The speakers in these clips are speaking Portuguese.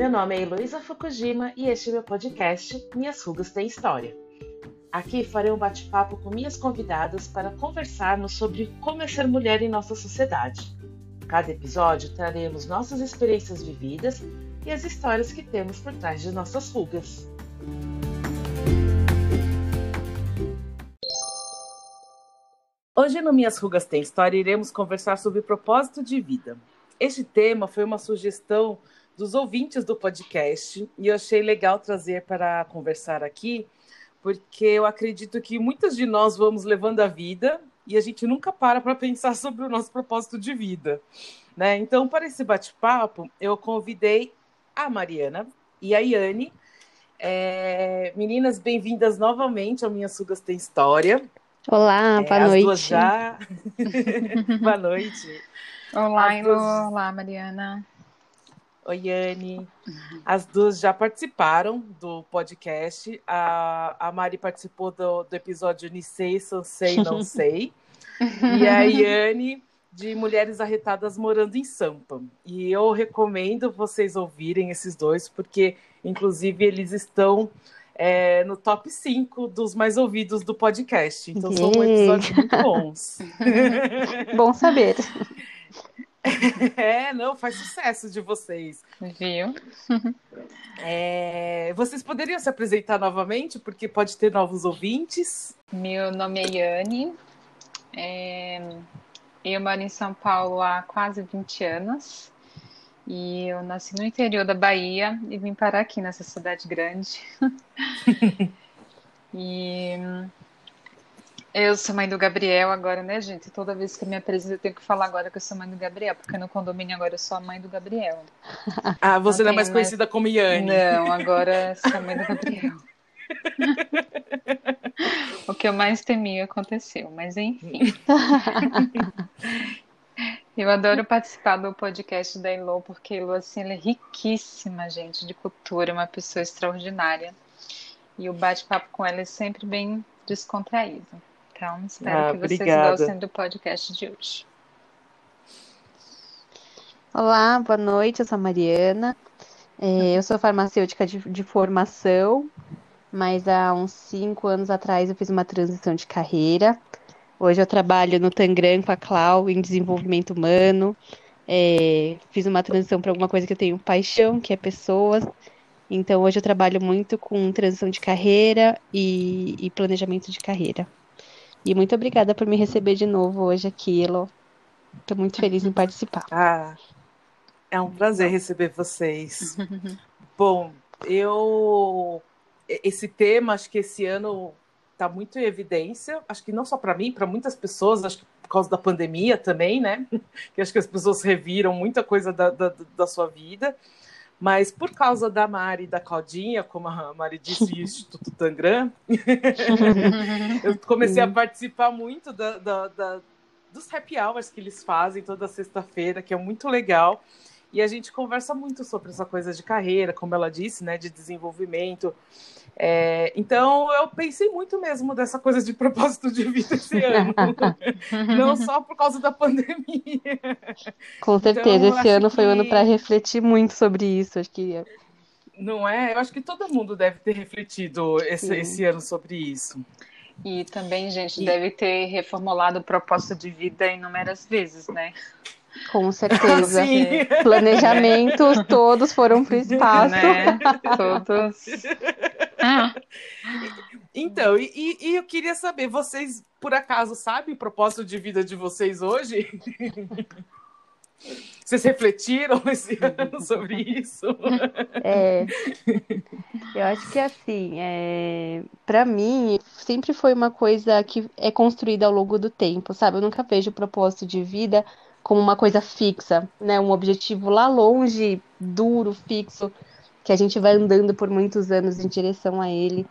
Meu nome é Heloísa Fukujima e este é meu podcast Minhas Rugas Têm História. Aqui farei um bate-papo com minhas convidadas para conversarmos sobre como é ser mulher em nossa sociedade. Cada episódio traremos nossas experiências vividas e as histórias que temos por trás de nossas rugas. Hoje no Minhas Rugas Tem História iremos conversar sobre propósito de vida. Este tema foi uma sugestão dos ouvintes do podcast e eu achei legal trazer para conversar aqui, porque eu acredito que muitas de nós vamos levando a vida e a gente nunca para para pensar sobre o nosso propósito de vida. Né? Então, para esse bate-papo, eu convidei a Mariana e a Yane. É... Meninas, bem-vindas novamente ao Minhas Sugas Tem História. Olá, É, boa noite. duas já. boa noite. Olá, Elo. duas- Olá, Mariana. Oi, Yane. As duas já participaram do podcast. A, a Mari participou do, do episódio Ni sei, São sei, não sei. E a Yane de Mulheres Arretadas Morando em Sampa. E eu recomendo vocês ouvirem esses dois, porque, inclusive, eles estão é, no top 5 dos mais ouvidos do podcast. Então, são episódios muito bons. Bom saber. É, não, faz sucesso de vocês. Viu? É, vocês poderiam se apresentar novamente, porque pode ter novos ouvintes. Meu nome é Yane. É, Eu moro em São Paulo há quase 20 anos. E eu nasci no interior da Bahia e vim parar aqui nessa cidade grande. E hum, eu sou mãe do Gabriel agora, né, gente? Toda vez que eu me apresento, eu tenho que falar agora que eu sou mãe do Gabriel, porque no condomínio agora eu sou a mãe do Gabriel. Ah, você não é mais conhecida como Yane. Não, agora sou a mãe do Gabriel. O que eu mais temia aconteceu, mas enfim. Eu adoro participar do podcast da Elo, porque a Elo, assim, ela é riquíssima, gente, de cultura, uma pessoa extraordinária. E o bate-papo com ela é sempre bem descontraído. Então, espero Ah, que vocês obrigada. gostem do podcast de hoje. Olá, boa noite. Eu sou a Mariana. É, eu sou farmacêutica de, de formação, mas há uns cinco anos atrás eu fiz uma transição de carreira. Hoje eu trabalho no Tangram com a Clau em desenvolvimento humano. É, fiz uma transição para alguma coisa que eu tenho paixão, que é pessoas. Então hoje eu trabalho muito com transição de carreira e, e planejamento de carreira. E muito obrigada por me receber de novo hoje aqui, Elo. Estou muito feliz em participar. Ah, é um prazer receber vocês. Bom, eu esse tema, acho que esse ano está muito em evidência. Acho que não só para mim, para muitas pessoas, acho que por causa da pandemia também, né? Que acho que as pessoas reviram muita coisa da, da, da sua vida. Mas por causa da Mari e da Claudinha, como a Mari disse, e o Instituto Tangram, eu comecei a participar muito da, da- da- dos happy hours que eles fazem toda sexta-feira, que é muito legal. E a gente conversa muito sobre essa coisa de carreira, como ela disse, né, de desenvolvimento. É, então eu pensei muito mesmo dessa coisa de propósito de vida esse ano, não só por causa da pandemia. Com certeza, Então, esse ano foi o ano para refletir muito sobre isso. Acho que Não é? Eu acho que todo mundo deve ter refletido esse, esse ano sobre isso. E também, gente, E- deve ter reformulado o propósito de vida inúmeras vezes, né? Com certeza. Sim. Planejamentos todos foram para o espaço. Né? Todos. Ah, Então, e, e- e eu queria saber, vocês por acaso sabem o propósito de vida de vocês hoje? Vocês refletiram esse ano sobre isso? É, eu acho que assim, é, para mim, sempre foi uma coisa que é construída ao longo do tempo, sabe? Eu nunca vejo o propósito de vida como uma coisa fixa, né? Um objetivo lá longe, duro, fixo, que a gente vai andando por muitos anos em direção a ele.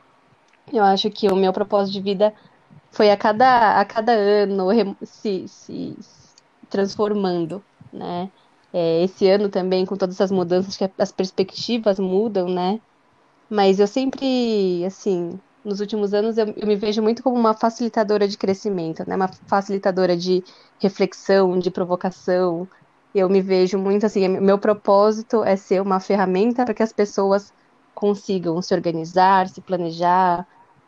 Eu acho que o meu propósito de vida foi a cada, a cada ano se, se transformando, né? É, esse ano também, com todas as mudanças, que as perspectivas mudam, né? Mas eu sempre, assim, nos últimos anos, eu, eu me vejo muito como uma facilitadora de crescimento, né? Uma facilitadora de reflexão, de provocação, eu me vejo muito assim, meu propósito é ser uma ferramenta para que as pessoas consigam se organizar, se planejar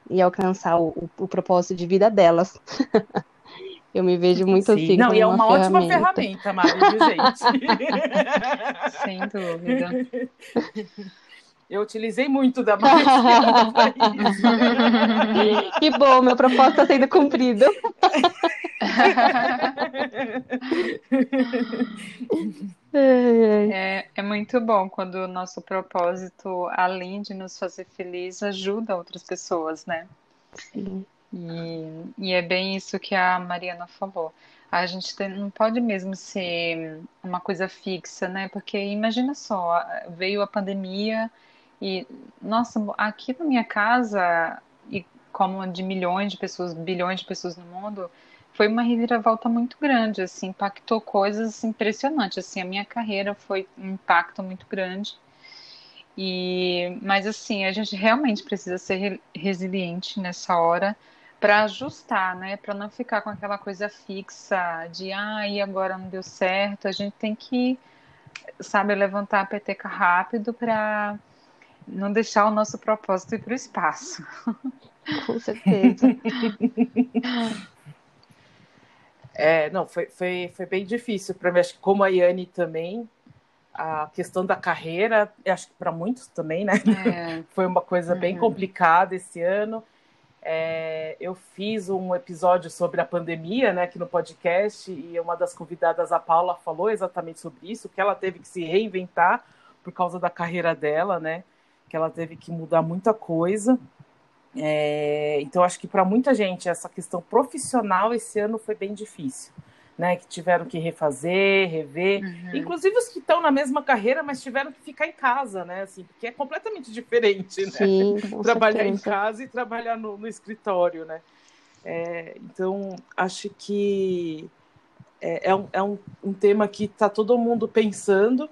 e alcançar o, o, o propósito de vida delas. Eu me vejo muito Sim. assim. Não, e é uma, uma ótima ferramenta, Mari, gente? Sem dúvida. Eu utilizei muito da Mari Que bom, meu propósito está sendo cumprido. É, é muito bom quando o nosso propósito, além de nos fazer felizes, ajuda outras pessoas, né? Sim. E, e é bem isso que a Mariana falou. A gente tem, não pode mesmo ser uma coisa fixa, né? Porque imagina só, veio a pandemia e, nossa, aqui na minha casa, e como de milhões de pessoas, bilhões de pessoas no mundo, foi uma reviravolta muito grande, assim, impactou coisas impressionantes, assim, a minha carreira foi um impacto muito grande. E, mas assim, a gente realmente precisa ser resiliente nessa hora para ajustar, né? Para não ficar com aquela coisa fixa de ah, e agora não deu certo. A gente tem que, sabe, levantar a peteca rápido para não deixar o nosso propósito ir para o espaço. Com certeza. É, não, foi, foi, foi bem difícil para mim. Acho que como a Yane também, a questão da carreira, acho que para muitos também, né? É. foi uma coisa bem uhum. complicada esse ano. É, eu fiz um episódio sobre a pandemia, né, aqui no podcast, e uma das convidadas, a Paula, falou exatamente sobre isso, que ela teve que se reinventar por causa da carreira dela, né? Que ela teve que mudar muita coisa. É, então, acho que para muita gente essa questão profissional esse ano foi bem difícil. Né, que tiveram que refazer, rever, uhum. inclusive os que estão na mesma carreira, mas tiveram que ficar em casa, né? Assim, porque é completamente diferente, né? Sim, trabalhar certeza. em casa e trabalhar no, no escritório, né? É, então, acho que é, é, um, é um, um tema que está todo mundo pensando.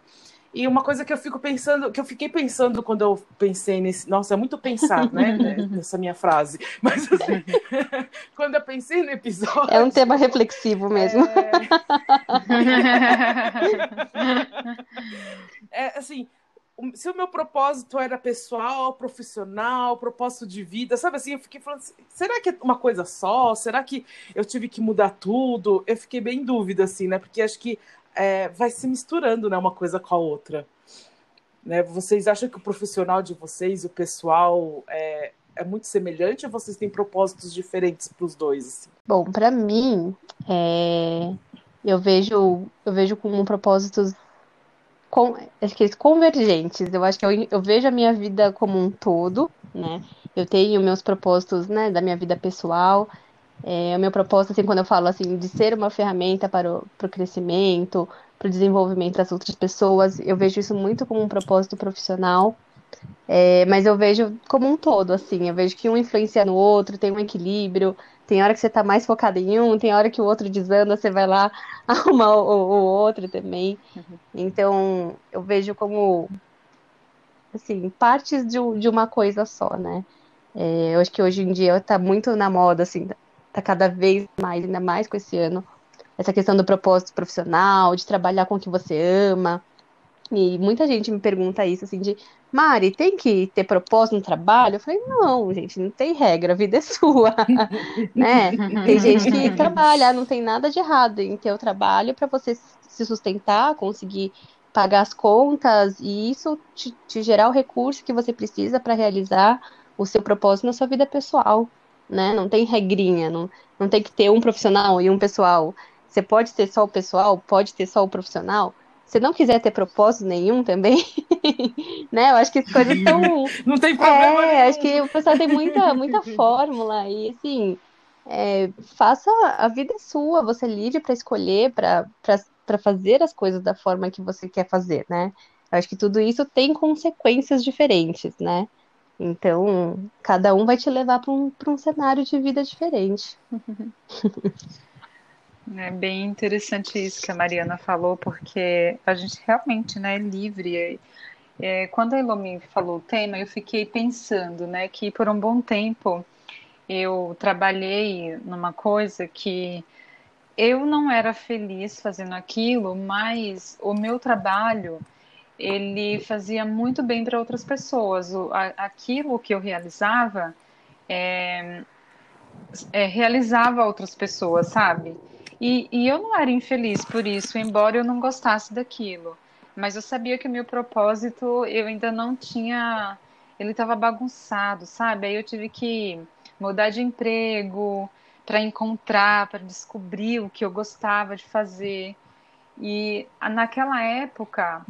E uma coisa que eu fico pensando, que eu fiquei pensando quando eu pensei nesse. Nossa, é muito pensar, né? Nessa minha frase. Mas assim, quando eu pensei no episódio. É um tema reflexivo mesmo. É, é assim, se o meu propósito era pessoal, profissional, propósito de vida, sabe assim, eu fiquei falando, assim, será que é uma coisa só? Será que eu tive que mudar tudo? Eu fiquei bem em dúvida, assim, né? Porque acho que é, vai se misturando, né, uma coisa com a outra. Né? Vocês acham que o profissional de vocês o pessoal é, é muito semelhante ou vocês têm propósitos diferentes para os dois? Assim? Bom, para mim, é... eu vejo eu vejo como propósitos com, convergentes. Eu acho que eu, eu vejo a minha vida como um todo, né? Eu tenho meus propósitos, né, da minha vida pessoal, é, o meu propósito, assim, quando eu falo assim, de ser uma ferramenta para o, para o crescimento, para o desenvolvimento das outras pessoas, eu vejo isso muito como um propósito profissional, é, mas eu vejo como um todo, assim, eu vejo que um influencia no outro, tem um equilíbrio, tem hora que você está mais focado em um, tem hora que o outro desanda, você vai lá arrumar o, o outro também. Uhum. Então, eu vejo como, assim, partes de, de uma coisa só, né? É, eu acho que hoje em dia está muito na moda, assim, tá cada vez mais, ainda mais com esse ano, essa questão do propósito profissional, de trabalhar com o que você ama. E muita gente me pergunta isso, assim, de Mari, tem que ter propósito no trabalho? Eu falei, não, gente, não tem regra, a vida é sua, né? Tem gente que trabalha, não tem nada de errado em ter o trabalho para você se sustentar, conseguir pagar as contas e isso te, te gerar o recurso que você precisa para realizar o seu propósito na sua vida pessoal né? Não tem regrinha, não, não tem que ter um profissional e um pessoal. Você pode ter só o pessoal, pode ter só o profissional. Se não quiser ter propósito nenhum também, né? Eu acho que as coisas estão. não tem problema. É, nenhum. acho que o pessoal tem muita, muita fórmula e assim. É, faça a vida é sua, você livre para escolher, para fazer as coisas da forma que você quer fazer, né? Eu acho que tudo isso tem consequências diferentes, né? Então, cada um vai te levar para um, um cenário de vida diferente. É bem interessante isso que a Mariana falou, porque a gente realmente né, é livre. É, quando a Elomi falou o tema, eu fiquei pensando né, que por um bom tempo eu trabalhei numa coisa que eu não era feliz fazendo aquilo, mas o meu trabalho ele fazia muito bem para outras pessoas. O, a, aquilo que eu realizava é, é, realizava outras pessoas, sabe? E, e eu não era infeliz por isso, embora eu não gostasse daquilo. Mas eu sabia que o meu propósito eu ainda não tinha. Ele estava bagunçado, sabe? Aí eu tive que mudar de emprego, para encontrar, para descobrir o que eu gostava de fazer. E naquela época,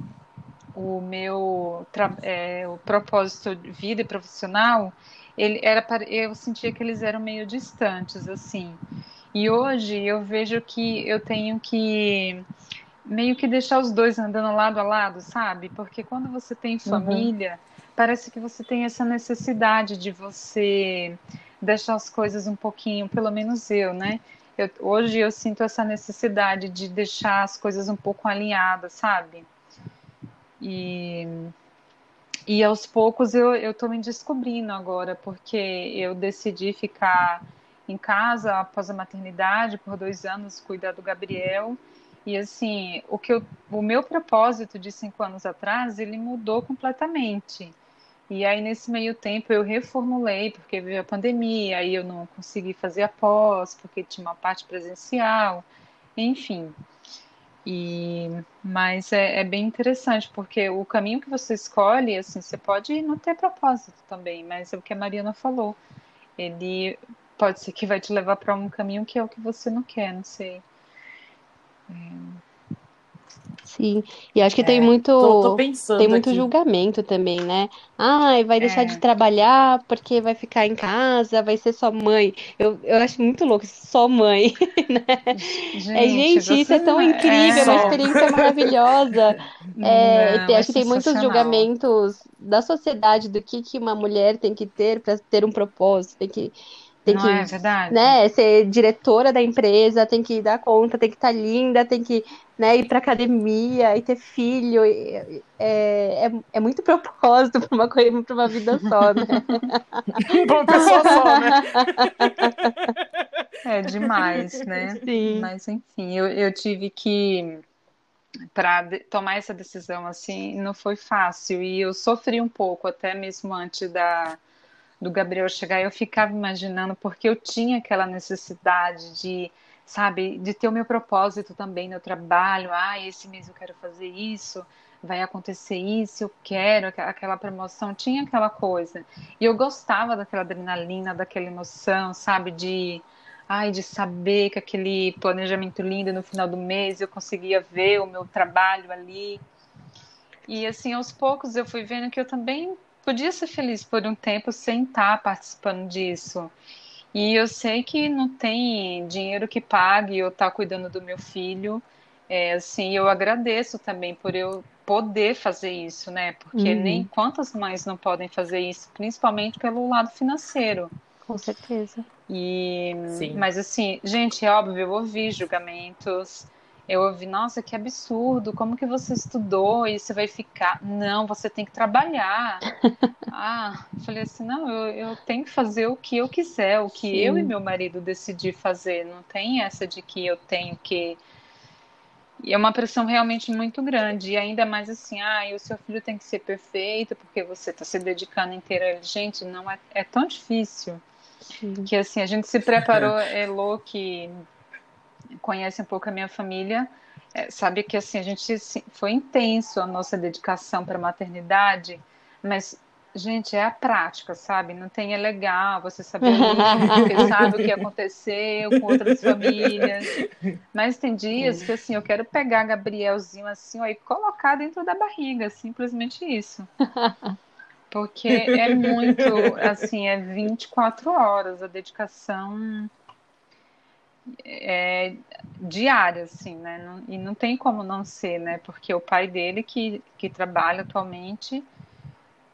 o meu é, o propósito de vida e profissional, ele era eu sentia que eles eram meio distantes assim. E hoje eu vejo que eu tenho que meio que deixar os dois andando lado a lado, sabe? Porque quando você tem uhum. família, uhum. parece que você tem essa necessidade de você deixar as coisas um pouquinho, pelo menos eu, né? Eu, hoje eu sinto essa necessidade de deixar as coisas um pouco alinhadas, sabe? E, e aos poucos eu, tô me descobrindo agora, porque eu decidi ficar em casa após a maternidade por dois anos, cuidar do Gabriel. E assim, o que eu, o meu propósito de cinco anos atrás, ele mudou completamente. E aí, nesse meio tempo, eu reformulei, porque veio a pandemia, aí eu não consegui fazer a pós, porque tinha uma parte presencial, enfim. E, mas é, é, bem interessante, porque o caminho que você escolhe, assim, você pode não ter propósito também, mas é o que a Mariana falou. Ele pode ser que vai te levar para um caminho que é o que você não quer, não sei. É... Sim, e acho que é, tem muito tô, tô tem muito aqui. julgamento também, né? Ai, vai deixar é. de trabalhar porque vai ficar em casa, vai ser só mãe. Eu, eu acho muito louco, só mãe, né? Gente, é, gente isso é tão incrível, é uma experiência maravilhosa. É, Não, acho que tem muitos julgamentos da sociedade do que, que uma mulher tem que ter para ter um propósito, tem que tem Não que, é verdade? né, ser diretora da empresa, tem que dar conta, tem que estar tá linda, tem que né, ir para academia e ter filho. É, é, é muito propósito para uma coisa, para uma vida só, né? para uma pessoa só, né? É demais, né? Sim. Mas enfim, eu, eu tive que para tomar essa decisão assim, não foi fácil e eu sofri um pouco até mesmo antes da do Gabriel chegar, eu ficava imaginando porque eu tinha aquela necessidade de, sabe, de ter o meu propósito também no trabalho. Ah, esse mês eu quero fazer isso, vai acontecer isso, eu quero aquela promoção. Tinha aquela coisa. E eu gostava daquela adrenalina, daquela emoção, sabe, de ai, de saber que aquele planejamento lindo no final do mês eu conseguia ver o meu trabalho ali. E assim, aos poucos eu fui vendo que eu também podia ser feliz por um tempo sem estar participando disso. E eu sei que não tem dinheiro que pague eu estar cuidando do meu filho. É, assim, eu agradeço também por eu poder fazer isso, né? Porque uhum. nem quantas mães não podem fazer isso, principalmente pelo lado financeiro. Com certeza. E, Sim. mas assim, gente, é óbvio, eu ouvi julgamentos, eu ouvi, nossa, que absurdo, como que você estudou e você vai ficar? Não, você tem que trabalhar. ah, falei assim, não, eu, eu tenho que fazer o que eu quiser, o que Sim. eu e meu marido decidir fazer. Não tem essa de que eu tenho que. E é uma pressão realmente muito grande. E ainda mais assim, ah, o seu filho tem que ser perfeito porque você está se dedicando inteira a ele. Gente, não é, é tão difícil. Sim. Que assim, a gente se preparou, é louco que conhece um pouco a minha família, é, sabe que assim a gente foi intenso a nossa dedicação para a maternidade, mas gente é a prática, sabe? Não tem é legal você saber porque sabe o que aconteceu com outras famílias, mas tem dias que assim eu quero pegar Gabrielzinho assim ó, e colocar dentro da barriga, simplesmente isso. Porque é muito, assim, é 24 horas a dedicação é, diária, assim, né? Não, e não tem como não ser, né? Porque o pai dele que, que trabalha atualmente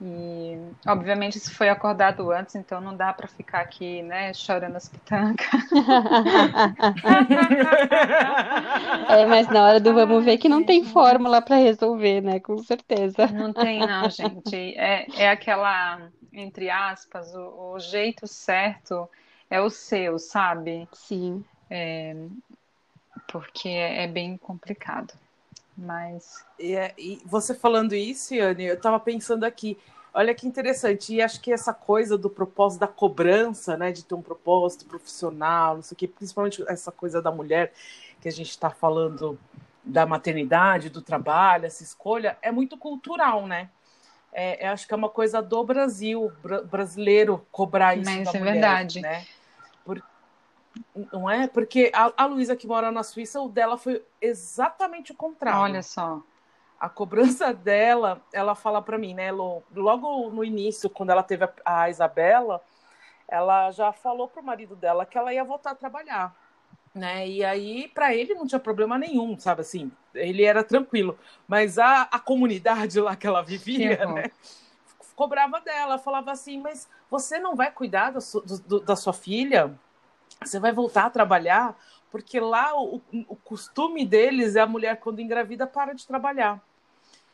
e, obviamente, isso foi acordado antes, então não dá para ficar aqui, né, chorando as pitancas. é, mas na hora do vamos ver que não tem fórmula para resolver, né, com certeza. Não tem, não, gente. É, é aquela, entre aspas, o, o jeito certo é o seu, sabe? Sim. É, porque é bem complicado. Mas. E, é, e você falando isso, Yane, eu estava pensando aqui. Olha que interessante, e acho que essa coisa do propósito da cobrança, né, de ter um propósito profissional, não sei o que, principalmente essa coisa da mulher que a gente está falando da maternidade, do trabalho, essa escolha, é muito cultural, né? É, acho que é uma coisa do Brasil, brasileiro, cobrar isso Mas da é mulher, verdade. né? Não é? Porque a, a Luísa que mora na Suíça, o dela foi exatamente o contrário. Olha só. A cobrança dela, ela fala para mim, né, Logo no início, quando ela teve a, a Isabela, ela já falou pro marido dela que ela ia voltar a trabalhar né? E aí, para ele não tinha problema nenhum, sabe assim? Ele era tranquilo. Mas a, a comunidade lá que ela vivia, né? Cobrava dela, falava assim: Mas você não vai cuidar do, do, da sua filha? Você vai voltar a trabalhar? Porque lá o, o costume deles é a mulher, quando engravida, para de trabalhar.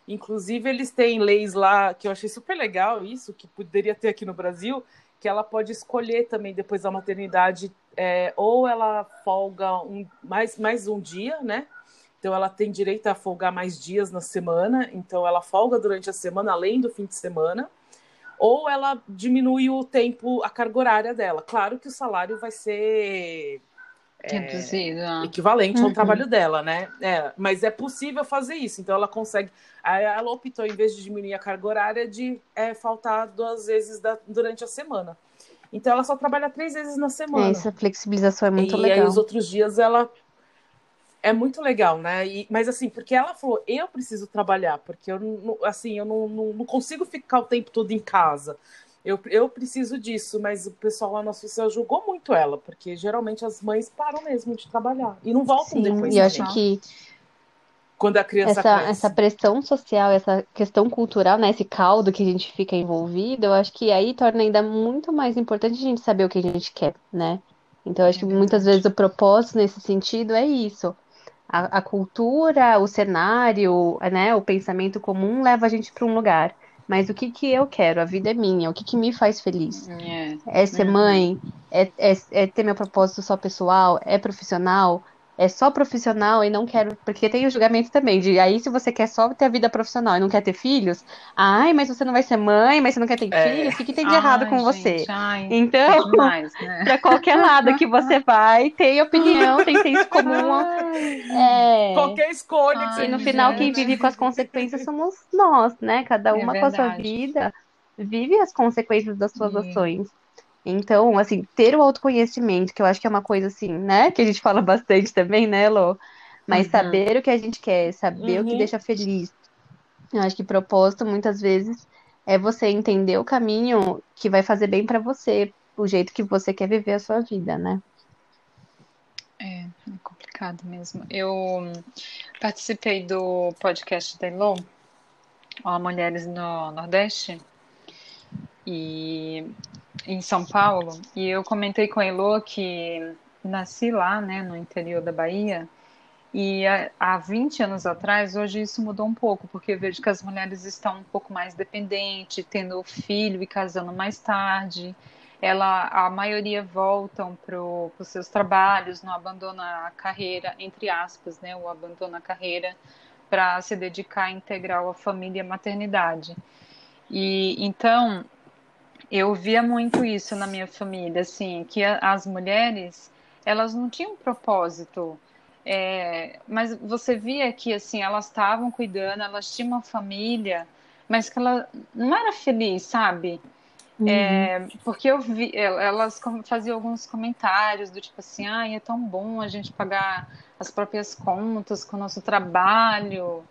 Inclusive, eles têm leis lá que eu achei super legal, isso, que poderia ter aqui no Brasil, que ela pode escolher também depois da maternidade, é, ou ela folga um, mais, mais um dia, né? Então ela tem direito a folgar mais dias na semana, então ela folga durante a semana, além do fim de semana, ou ela diminui o tempo, a carga horária dela. Claro que o salário vai ser Reduzido. É, equivalente uhum. ao trabalho dela, né? É, mas é possível fazer isso. Então ela consegue. Aí ela optou, em vez de diminuir a carga horária, de é, faltar duas vezes da, durante a semana. Então ela só trabalha três vezes na semana. É, essa flexibilização é muito e legal. E aí os outros dias ela. É muito legal, né? E, mas assim, porque ela falou, eu preciso trabalhar, porque eu não, assim, eu não, não, não consigo ficar o tempo todo em casa eu, eu preciso disso, mas o pessoal lá na Suíça julgou muito ela, porque geralmente as mães param mesmo de trabalhar e não voltam Sim, depois. E eu acho que quando a criança essa, cresce. essa pressão social, essa questão cultural, né, esse caldo que a gente fica envolvido, eu acho que aí torna ainda muito mais importante a gente saber o que a gente quer, né? Então, eu acho que muitas vezes o propósito nesse sentido é isso. A, a cultura, o cenário, né, o pensamento comum leva a gente para um lugar. Mas o que que eu quero? A vida é minha. O que que me faz feliz? É, é ser mãe? É, é, é ter meu propósito só pessoal? É profissional? É só profissional e não quero. Porque tem o julgamento também de aí, se você quer só ter a vida profissional e não quer ter filhos, ai, mas você não vai ser mãe, mas você não quer ter é. filhos, o que, que tem de ai, errado com gente, você? Ai, então, é demais, né? pra qualquer lado que você vai, tem opinião, tem senso comum. É... Qualquer escolha ai, que você E no final, quem vive com as consequências somos nós, né? Cada é uma é com a sua vida vive as consequências das suas ações. Então, assim, ter o autoconhecimento, que eu acho que é uma coisa assim, né? Que a gente fala bastante também, né, Lô? Mas uhum. saber o que a gente quer, saber uhum. o que uhum. deixa feliz. Eu acho que propósito, muitas vezes, é você entender o caminho que vai fazer bem para você, o jeito que você quer viver a sua vida, né? É, é complicado mesmo. Eu participei do podcast da Elon, Mulheres no Nordeste, e em São Paulo, e eu comentei com a Elo que nasci lá, né, no interior da Bahia, e há 20 anos atrás, hoje isso mudou um pouco, porque vejo que as mulheres estão um pouco mais dependentes, tendo filho e casando mais tarde. Ela, a maioria voltam para os seus trabalhos, não abandona a carreira, entre aspas, né, ou abandona a carreira para se dedicar integral à família e à maternidade. E então eu via muito isso na minha família, assim, que as mulheres, elas não tinham propósito, é, mas você via que, assim, elas estavam cuidando, elas tinham uma família, mas que ela não era feliz, sabe? Uhum. É, porque eu vi, elas faziam alguns comentários do tipo assim, ah, é tão bom a gente pagar as próprias contas com o nosso trabalho,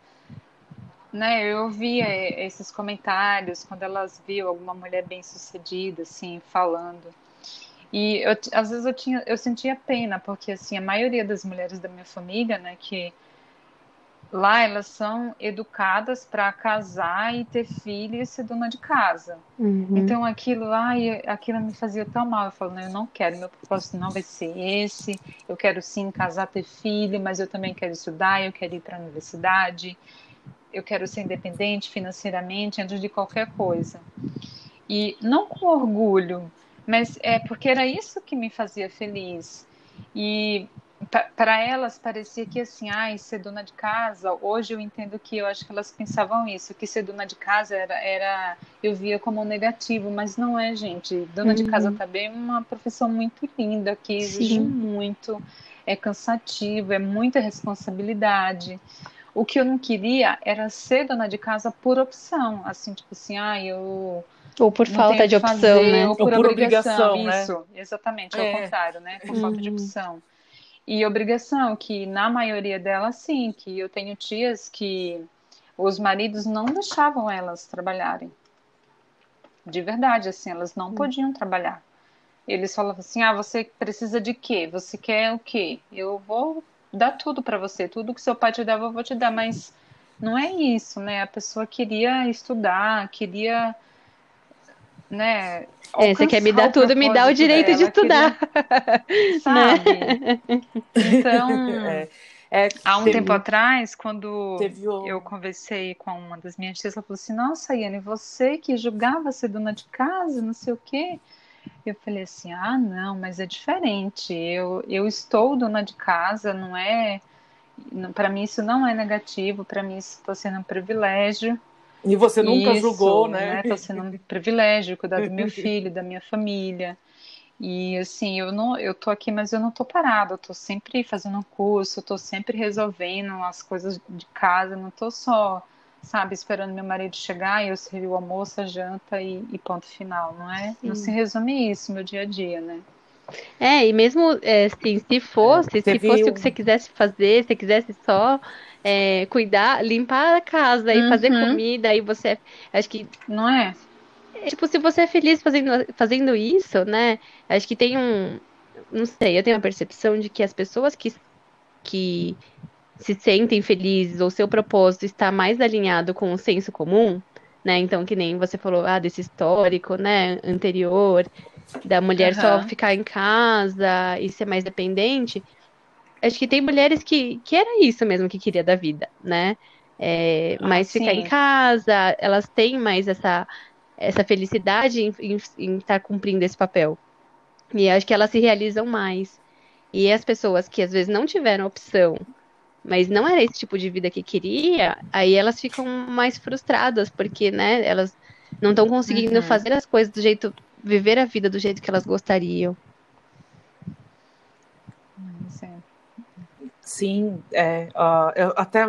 né, eu ouvia esses comentários quando elas viam alguma mulher bem sucedida, assim, falando. E eu, às vezes eu tinha, eu sentia pena, porque assim, a maioria das mulheres da minha família, né, que lá elas são educadas para casar e ter filho e ser dona de casa. Uhum. Então aquilo lá, aquilo me fazia tão mal. Eu falo, não, eu não quero, meu propósito não vai ser esse. Eu quero sim casar, ter filho, mas eu também quero estudar, eu quero ir para a universidade eu quero ser independente financeiramente antes de qualquer coisa. E não com orgulho, mas é porque era isso que me fazia feliz. E para elas parecia que assim, ai, ser dona de casa, hoje eu entendo que eu acho que elas pensavam isso, que ser dona de casa era, era eu via como um negativo, mas não é, gente. Dona uhum. de casa também é uma profissão muito linda, que exige Sim. muito, é cansativo, é muita responsabilidade. O que eu não queria era ser dona de casa por opção, assim, tipo assim, ah, eu ou por falta de opção, fazer, né? Ou por, ou por obrigação, obrigação né? isso, exatamente, é. ao contrário, né? Por uhum. falta de uhum. opção. E obrigação, que na maioria delas, sim, que eu tenho tias que os maridos não deixavam elas trabalharem. De verdade, assim, elas não hum. podiam trabalhar. Eles falavam assim: ah, você precisa de quê? Você quer o quê? Eu vou dar tudo para você, tudo que seu pai te dava, eu vou te dar, mas não é isso, né? A pessoa queria estudar, queria né? É, você quer me dar tudo, me dá o direito dela, de estudar. Queria, sabe? Né? Então, é, é, há um teve, tempo atrás, quando eu conversei com uma das minhas tias, ela falou assim: Nossa, Iane, você que julgava ser dona de casa, não sei o quê. Eu falei assim: Ah, não, mas é diferente. Eu, eu estou dona de casa, não é. Para mim, isso não é negativo, para mim, isso está sendo um privilégio. E você nunca Isso, julgou, né? Está né? sendo um privilégio cuidar do meu filho, da minha família. E assim, eu não, eu tô aqui, mas eu não tô parada, eu tô sempre fazendo um curso, eu tô sempre resolvendo as coisas de casa, não tô só, sabe, esperando meu marido chegar e eu servir o almoço, a janta e, e ponto final, não é? Sim. Não se resume isso, meu dia a dia, né? É, e mesmo é, assim, se fosse, é, se fosse o que você quisesse fazer, se quisesse só é, cuidar, limpar a casa e uhum. fazer comida, e você. Acho que. Não é? Tipo, se você é feliz fazendo, fazendo isso, né? Acho que tem um. Não sei, eu tenho a percepção de que as pessoas que, que se sentem felizes ou seu propósito está mais alinhado com o senso comum, né? Então, que nem você falou, ah, desse histórico, né, anterior, da mulher uhum. só ficar em casa e ser mais dependente acho que tem mulheres que, que era isso mesmo que queria da vida, né? É, ah, mas ficar em casa, elas têm mais essa, essa felicidade em, em, em estar cumprindo esse papel. E acho que elas se realizam mais. E as pessoas que às vezes não tiveram opção, mas não era esse tipo de vida que queria, aí elas ficam mais frustradas, porque, né, elas não estão conseguindo uhum. fazer as coisas do jeito, viver a vida do jeito que elas gostariam. Sim, é, uh, até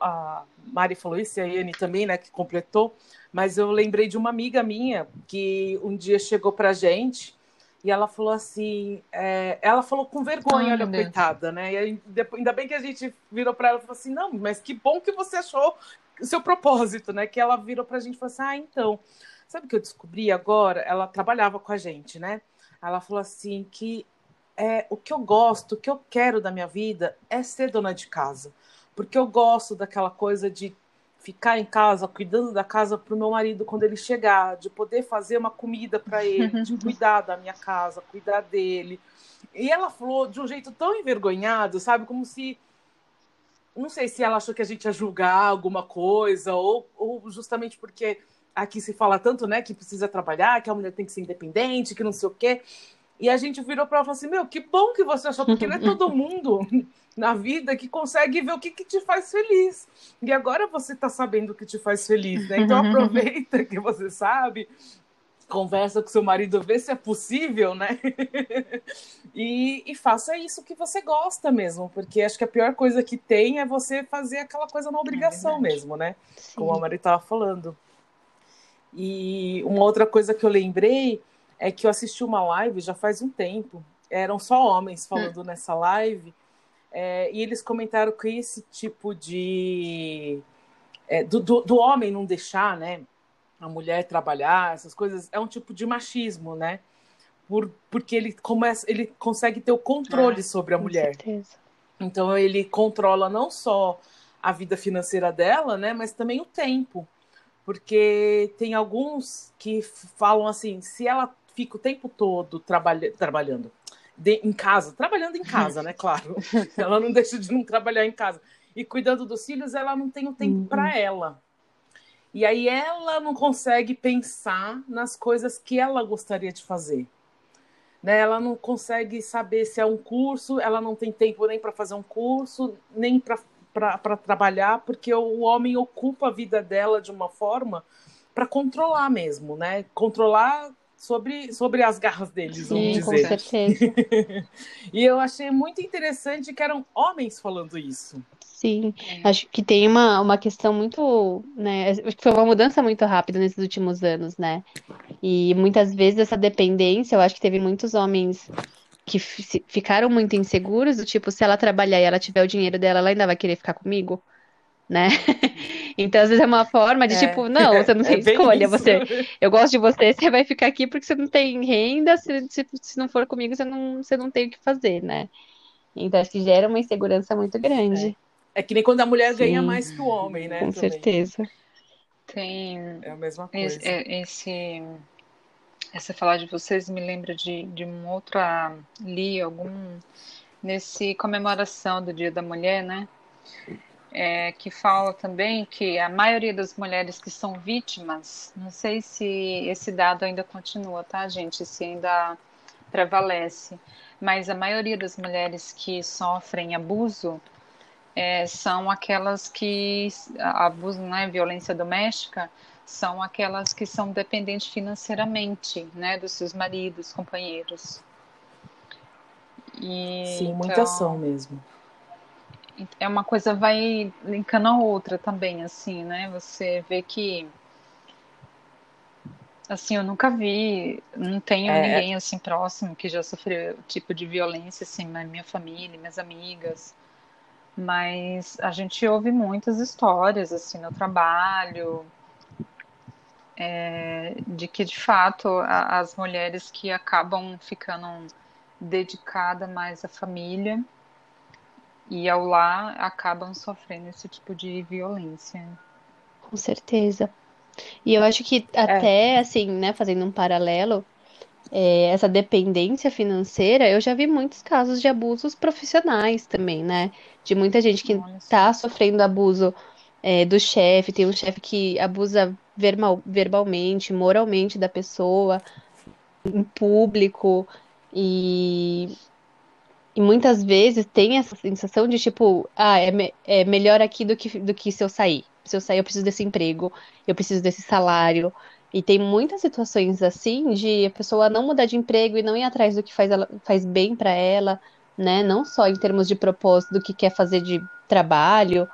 a Mari falou isso e a Yane também, né, que completou, mas eu lembrei de uma amiga minha que um dia chegou pra gente e ela falou assim, é, ela falou com vergonha, olha, coitada, né? E depois, ainda bem que a gente virou para ela e falou assim, não, mas que bom que você achou o seu propósito, né? Que ela virou pra gente e falou assim, ah, então, sabe o que eu descobri agora? Ela trabalhava com a gente, né? Ela falou assim que é, o que eu gosto, o que eu quero da minha vida é ser dona de casa. Porque eu gosto daquela coisa de ficar em casa, cuidando da casa para o meu marido quando ele chegar, de poder fazer uma comida para ele, de cuidar da minha casa, cuidar dele. E ela falou de um jeito tão envergonhado, sabe? Como se. Não sei se ela achou que a gente ia julgar alguma coisa, ou, ou justamente porque aqui se fala tanto, né, que precisa trabalhar, que a mulher tem que ser independente, que não sei o quê. E a gente virou para ela e falou assim: Meu, que bom que você achou, porque não é todo mundo na vida que consegue ver o que, que te faz feliz. E agora você está sabendo o que te faz feliz, né? Então aproveita que você sabe, conversa com seu marido, vê se é possível, né? e, e, faça isso que você gosta mesmo, porque acho que a pior coisa que tem é você fazer aquela coisa na obrigação é mesmo, né? Sim. Como a Mari estava falando. E uma outra coisa que eu lembrei é que eu assisti uma live já faz um tempo, eram só homens falando hum. nessa live, é, e eles comentaram que esse tipo de. É, do, do, do, homem não deixar né, a mulher trabalhar, essas coisas, é um tipo de machismo, né? Por, porque ele, começa, ele consegue ter o controle ah, sobre a mulher. Certeza. Então ele controla não só a vida financeira dela, né, mas também o tempo. Porque tem alguns que falam assim, se ela fica o tempo todo trabalha, trabalhando de, em casa, trabalhando em casa, né? Claro. ela não deixa de não trabalhar em casa. E cuidando dos filhos, ela não tem o tempo uhum. para ela. E aí ela não consegue pensar nas coisas que ela gostaria de fazer. né? Ela não consegue saber se é um curso, ela não tem tempo nem para fazer um curso, nem para trabalhar, porque o homem ocupa a vida dela de uma forma para controlar mesmo, né? Controlar sobre, sobre as garras deles, vamos Sim, dizer. com certeza. e eu achei muito interessante que eram homens falando isso. Sim, acho que tem uma, uma questão muito, né? Acho que foi uma mudança muito rápida nesses últimos anos, né? E muitas vezes essa dependência, eu acho que teve muitos homens que ficaram muito inseguros, do tipo, se ela trabalhar e ela tiver o dinheiro dela, ela ainda vai querer ficar comigo, né? Então, às vezes é uma forma de é, tipo, não, você não é tem é escolha, isso. você, eu gosto de você, você vai ficar aqui porque você não tem renda, se, se, se não for comigo, você não, você não tem o que fazer, né? Então, acho que gera uma insegurança muito grande. É, é que nem quando a mulher Sim, ganha mais que o homem, né? Com também. certeza. Tem. É a mesma coisa. Esse, esse, essa falar de vocês me lembra de, de um outro. Li algum. Nesse comemoração do Dia da Mulher, né? É, que fala também que a maioria das mulheres que são vítimas, não sei se esse dado ainda continua, tá, gente? Se ainda prevalece, mas a maioria das mulheres que sofrem abuso é, são aquelas que abuso, né, violência doméstica, são aquelas que são dependentes financeiramente, né, dos seus maridos, companheiros. E, Sim, então, ação mesmo. É uma coisa vai linkando a outra também, assim, né? Você vê que assim, eu nunca vi, não tenho é... ninguém assim próximo que já sofreu tipo de violência assim, na minha família, minhas amigas. Mas a gente ouve muitas histórias assim no trabalho é, de que de fato a, as mulheres que acabam ficando dedicadas mais à família e ao lar acabam sofrendo esse tipo de violência. Com certeza. E eu acho que é. até é. assim, né, fazendo um paralelo, é, essa dependência financeira, eu já vi muitos casos de abusos profissionais também, né? De muita gente que está sofrendo abuso é, do chefe, tem um chefe que abusa verbal, verbalmente, moralmente da pessoa, em público, e, e muitas vezes tem essa sensação de tipo, ah, é, me, é melhor aqui do que, do que se eu sair. Se eu sair, eu preciso desse emprego, eu preciso desse salário. E tem muitas situações assim de a pessoa não mudar de emprego e não ir atrás do que faz, ela, faz bem para ela, né? Não só em termos de propósito do que quer fazer de trabalho,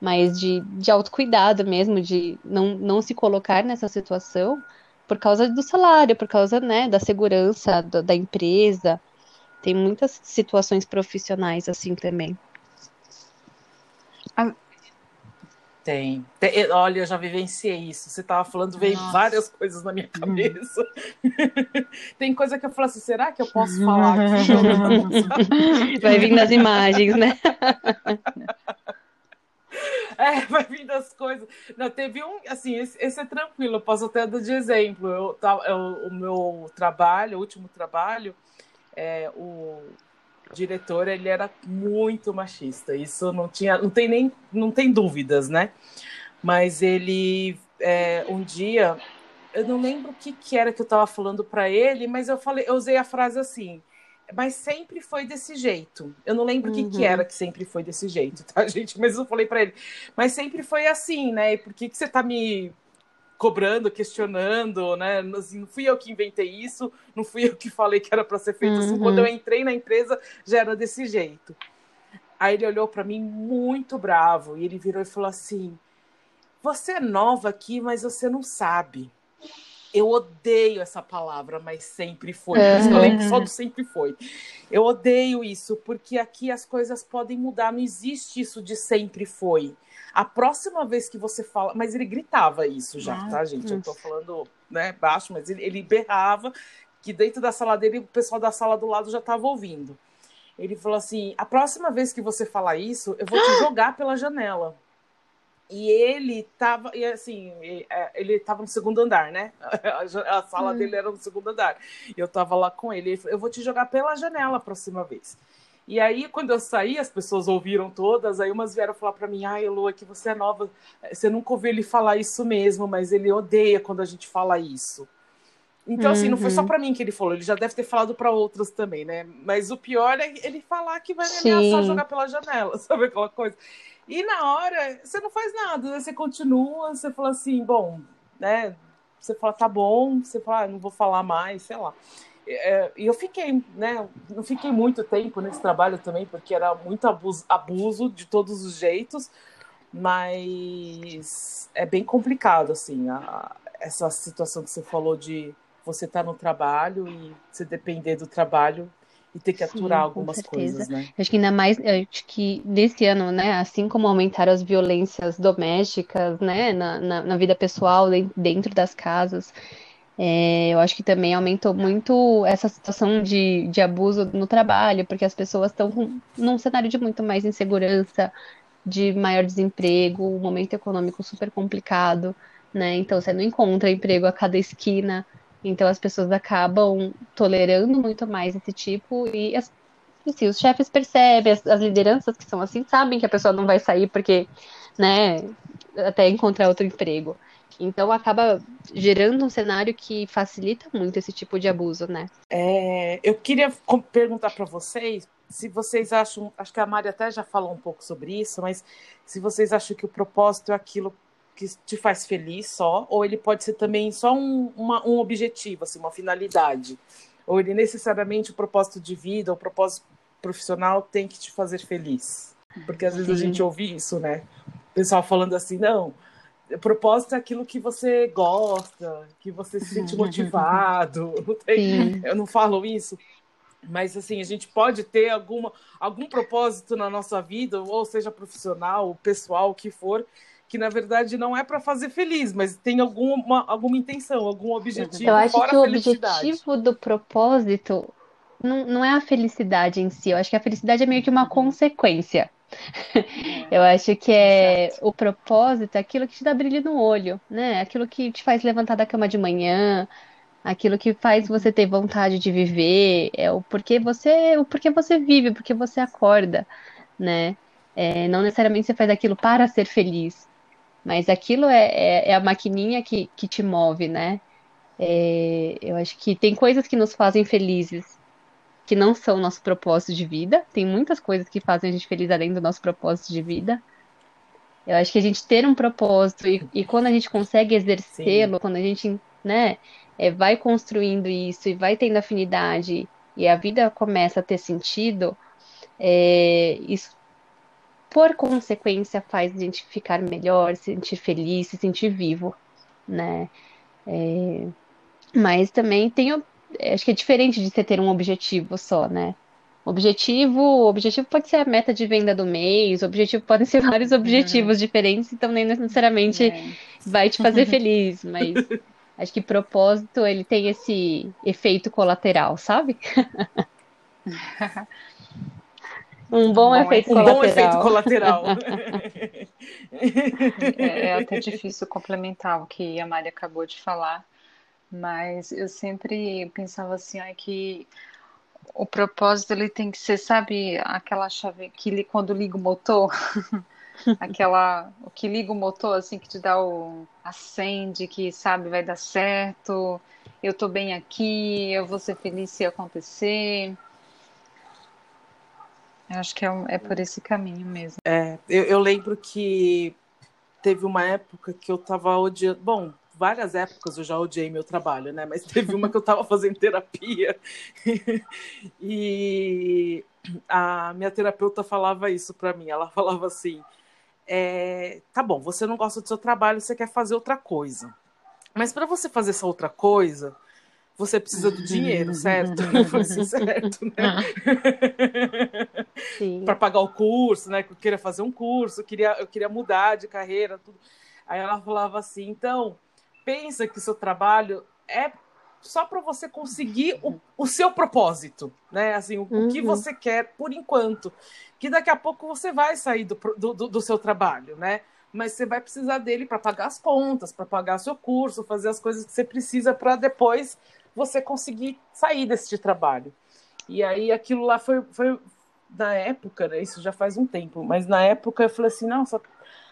mas de, de autocuidado mesmo, de não, não se colocar nessa situação por causa do salário, por causa né, da segurança da, da empresa. Tem muitas situações profissionais assim também. Tem. Tem. Olha, eu já vivenciei isso. Você estava falando, veio Nossa. várias coisas na minha cabeça. Tem coisa que eu falo assim, será que eu posso falar aqui? Vai vir nas imagens, né? É, vai vir das coisas. Não, teve um, assim, esse, esse é tranquilo, eu posso até dar de exemplo. Eu, eu, o meu trabalho, o último trabalho, é, o, diretor ele era muito machista. Isso não tinha, não tem nem, não tem dúvidas, né? Mas ele é, um dia, eu não lembro o que, que era que eu estava falando para ele, mas eu falei, eu usei a frase assim. Mas sempre foi desse jeito. Eu não lembro o uhum. que, que era que sempre foi desse jeito, tá, gente? Mas eu falei para ele. Mas sempre foi assim, né? E por que, que você tá me cobrando, questionando, né? Assim, não fui eu que inventei isso, não fui eu que falei que era para ser feito assim. Quando eu uhum. entrei na empresa, já era desse jeito. Aí ele olhou para mim muito bravo e ele virou e falou assim: Você é nova aqui, mas você não sabe. Eu odeio essa palavra, mas sempre foi. Uhum. Eu lembro só do sempre foi. Eu odeio isso, porque aqui as coisas podem mudar, não existe isso de sempre foi. A próxima vez que você fala. Mas ele gritava isso já, ah, tá, gente? Eu tô falando né, baixo, mas ele, ele berrava, que dentro da sala dele o pessoal da sala do lado já estava ouvindo. Ele falou assim: a próxima vez que você falar isso, eu vou te jogar pela janela. E ele tava, e assim, é, ele tava no segundo andar, né? A sala hum. dele era no segundo andar. E eu tava lá com ele. Ele falou, eu vou te jogar pela janela a próxima vez. E aí, quando eu saí, as pessoas ouviram todas, aí umas vieram falar para mim, ai, Lu, é que você é nova, você nunca ouviu ele falar isso mesmo, mas ele odeia quando a gente fala isso. Então, assim, não foi só uhum. para mim que ele falou, ele já deve ter falado para outras também, né? Mas o pior é ele falar que vai me ameaçar jogar pela janela, sabe aquela coisa? E na hora, você não faz nada, né? Você continua, você fala assim, bom, né? Você fala, tá bom, você fala, ah, não vou falar mais, sei lá. É, e eu fiquei, né? Não fiquei muito tempo nesse trabalho também, porque era muito abuso, abuso de todos os jeitos, mas é bem complicado, assim, a, essa situação que você falou de você estar tá no trabalho e você depender do trabalho e ter que aturar Sim, algumas coisas, né? Acho que ainda mais, acho que nesse ano, né, assim como aumentaram as violências domésticas, né, na, na, na vida pessoal, dentro das casas, é, eu acho que também aumentou muito essa situação de, de abuso no trabalho, porque as pessoas estão num cenário de muito mais insegurança, de maior desemprego, um momento econômico super complicado, né? Então você não encontra emprego a cada esquina. Então as pessoas acabam tolerando muito mais esse tipo e as, assim, os chefes percebem, as, as, lideranças que são assim sabem que a pessoa não vai sair porque, né, até encontrar outro emprego. Então acaba gerando um cenário que facilita muito esse tipo de abuso, né? É, eu queria perguntar para vocês se vocês acham, acho que a Mari até já falou um pouco sobre isso, mas se vocês acham que o propósito é aquilo que te faz feliz só, ou ele pode ser também só um, uma, um objetivo, assim, uma finalidade. Ou ele necessariamente o propósito de vida, o propósito profissional tem que te fazer feliz. Porque às vezes Sim. a gente ouve isso, né? O pessoal falando assim, não, propósito é aquilo que você gosta, que você se sente motivado. eu não falo isso, mas assim, a gente pode ter alguma, algum propósito na nossa vida, ou seja profissional, pessoal, o que for, que na verdade não é para fazer feliz, mas tem alguma, alguma intenção, algum objetivo. Eu acho que o objetivo do propósito não, não é a felicidade em si, eu acho que a felicidade é meio que uma uhum. consequência. É. Eu acho que é Exato. o propósito, aquilo que te dá brilho no olho, né? Aquilo que te faz levantar da cama de manhã, aquilo que faz você ter vontade de viver, é o porquê você, o porquê você vive, o porquê você acorda, né? É, não necessariamente você faz aquilo para ser feliz, mas aquilo é, é, é a maquininha que, que te move, né? É, eu acho que tem coisas que nos fazem felizes que não são nosso propósito de vida. Tem muitas coisas que fazem a gente feliz além do nosso propósito de vida. Eu acho que a gente ter um propósito e, e quando a gente consegue exercê-lo, quando a gente, né, é, vai construindo isso e vai tendo afinidade e a vida começa a ter sentido, é, isso por consequência, faz a gente ficar melhor, se sentir feliz, se sentir vivo, né? É, mas também tem, acho que é diferente de você ter um objetivo só, né? Objetivo, o objetivo pode ser a meta de venda do mês, o objetivo podem ser vários objetivos uhum. diferentes, então nem necessariamente é. vai te fazer feliz, mas acho que propósito ele tem esse efeito colateral, sabe? Um bom, um bom efeito, um bom efeito colateral. é, é, até difícil complementar o que a Mari acabou de falar, mas eu sempre pensava assim, ó, que o propósito ele tem que ser, sabe, aquela chave que quando liga o motor, aquela o que liga o motor assim que te dá o acende, que sabe vai dar certo, eu tô bem aqui, eu vou ser feliz se acontecer. Eu acho que é, é por esse caminho mesmo. É, eu, eu lembro que teve uma época que eu tava odiando. Bom, várias épocas eu já odiei meu trabalho, né? Mas teve uma que eu tava fazendo terapia e a minha terapeuta falava isso para mim. Ela falava assim: é, tá bom, você não gosta do seu trabalho, você quer fazer outra coisa. Mas para você fazer essa outra coisa, você precisa do dinheiro, certo? Foi assim, certo, né? Para pagar o curso, né? Eu queria fazer um curso, eu queria, eu queria mudar de carreira, tudo. Aí ela falava assim, então, pensa que o seu trabalho é só para você conseguir o, o, seu propósito, né? Assim, o, uhum. o, que uhum. você quer por enquanto. Que daqui a pouco você vai sair do, do, do seu trabalho, né? Mas você vai precisar dele para pagar as contas, para pagar seu curso, fazer as coisas que você precisa para depois você conseguir sair desse trabalho. E aí aquilo lá foi, foi na época, né, isso já faz um tempo, mas na época eu falei assim, nossa,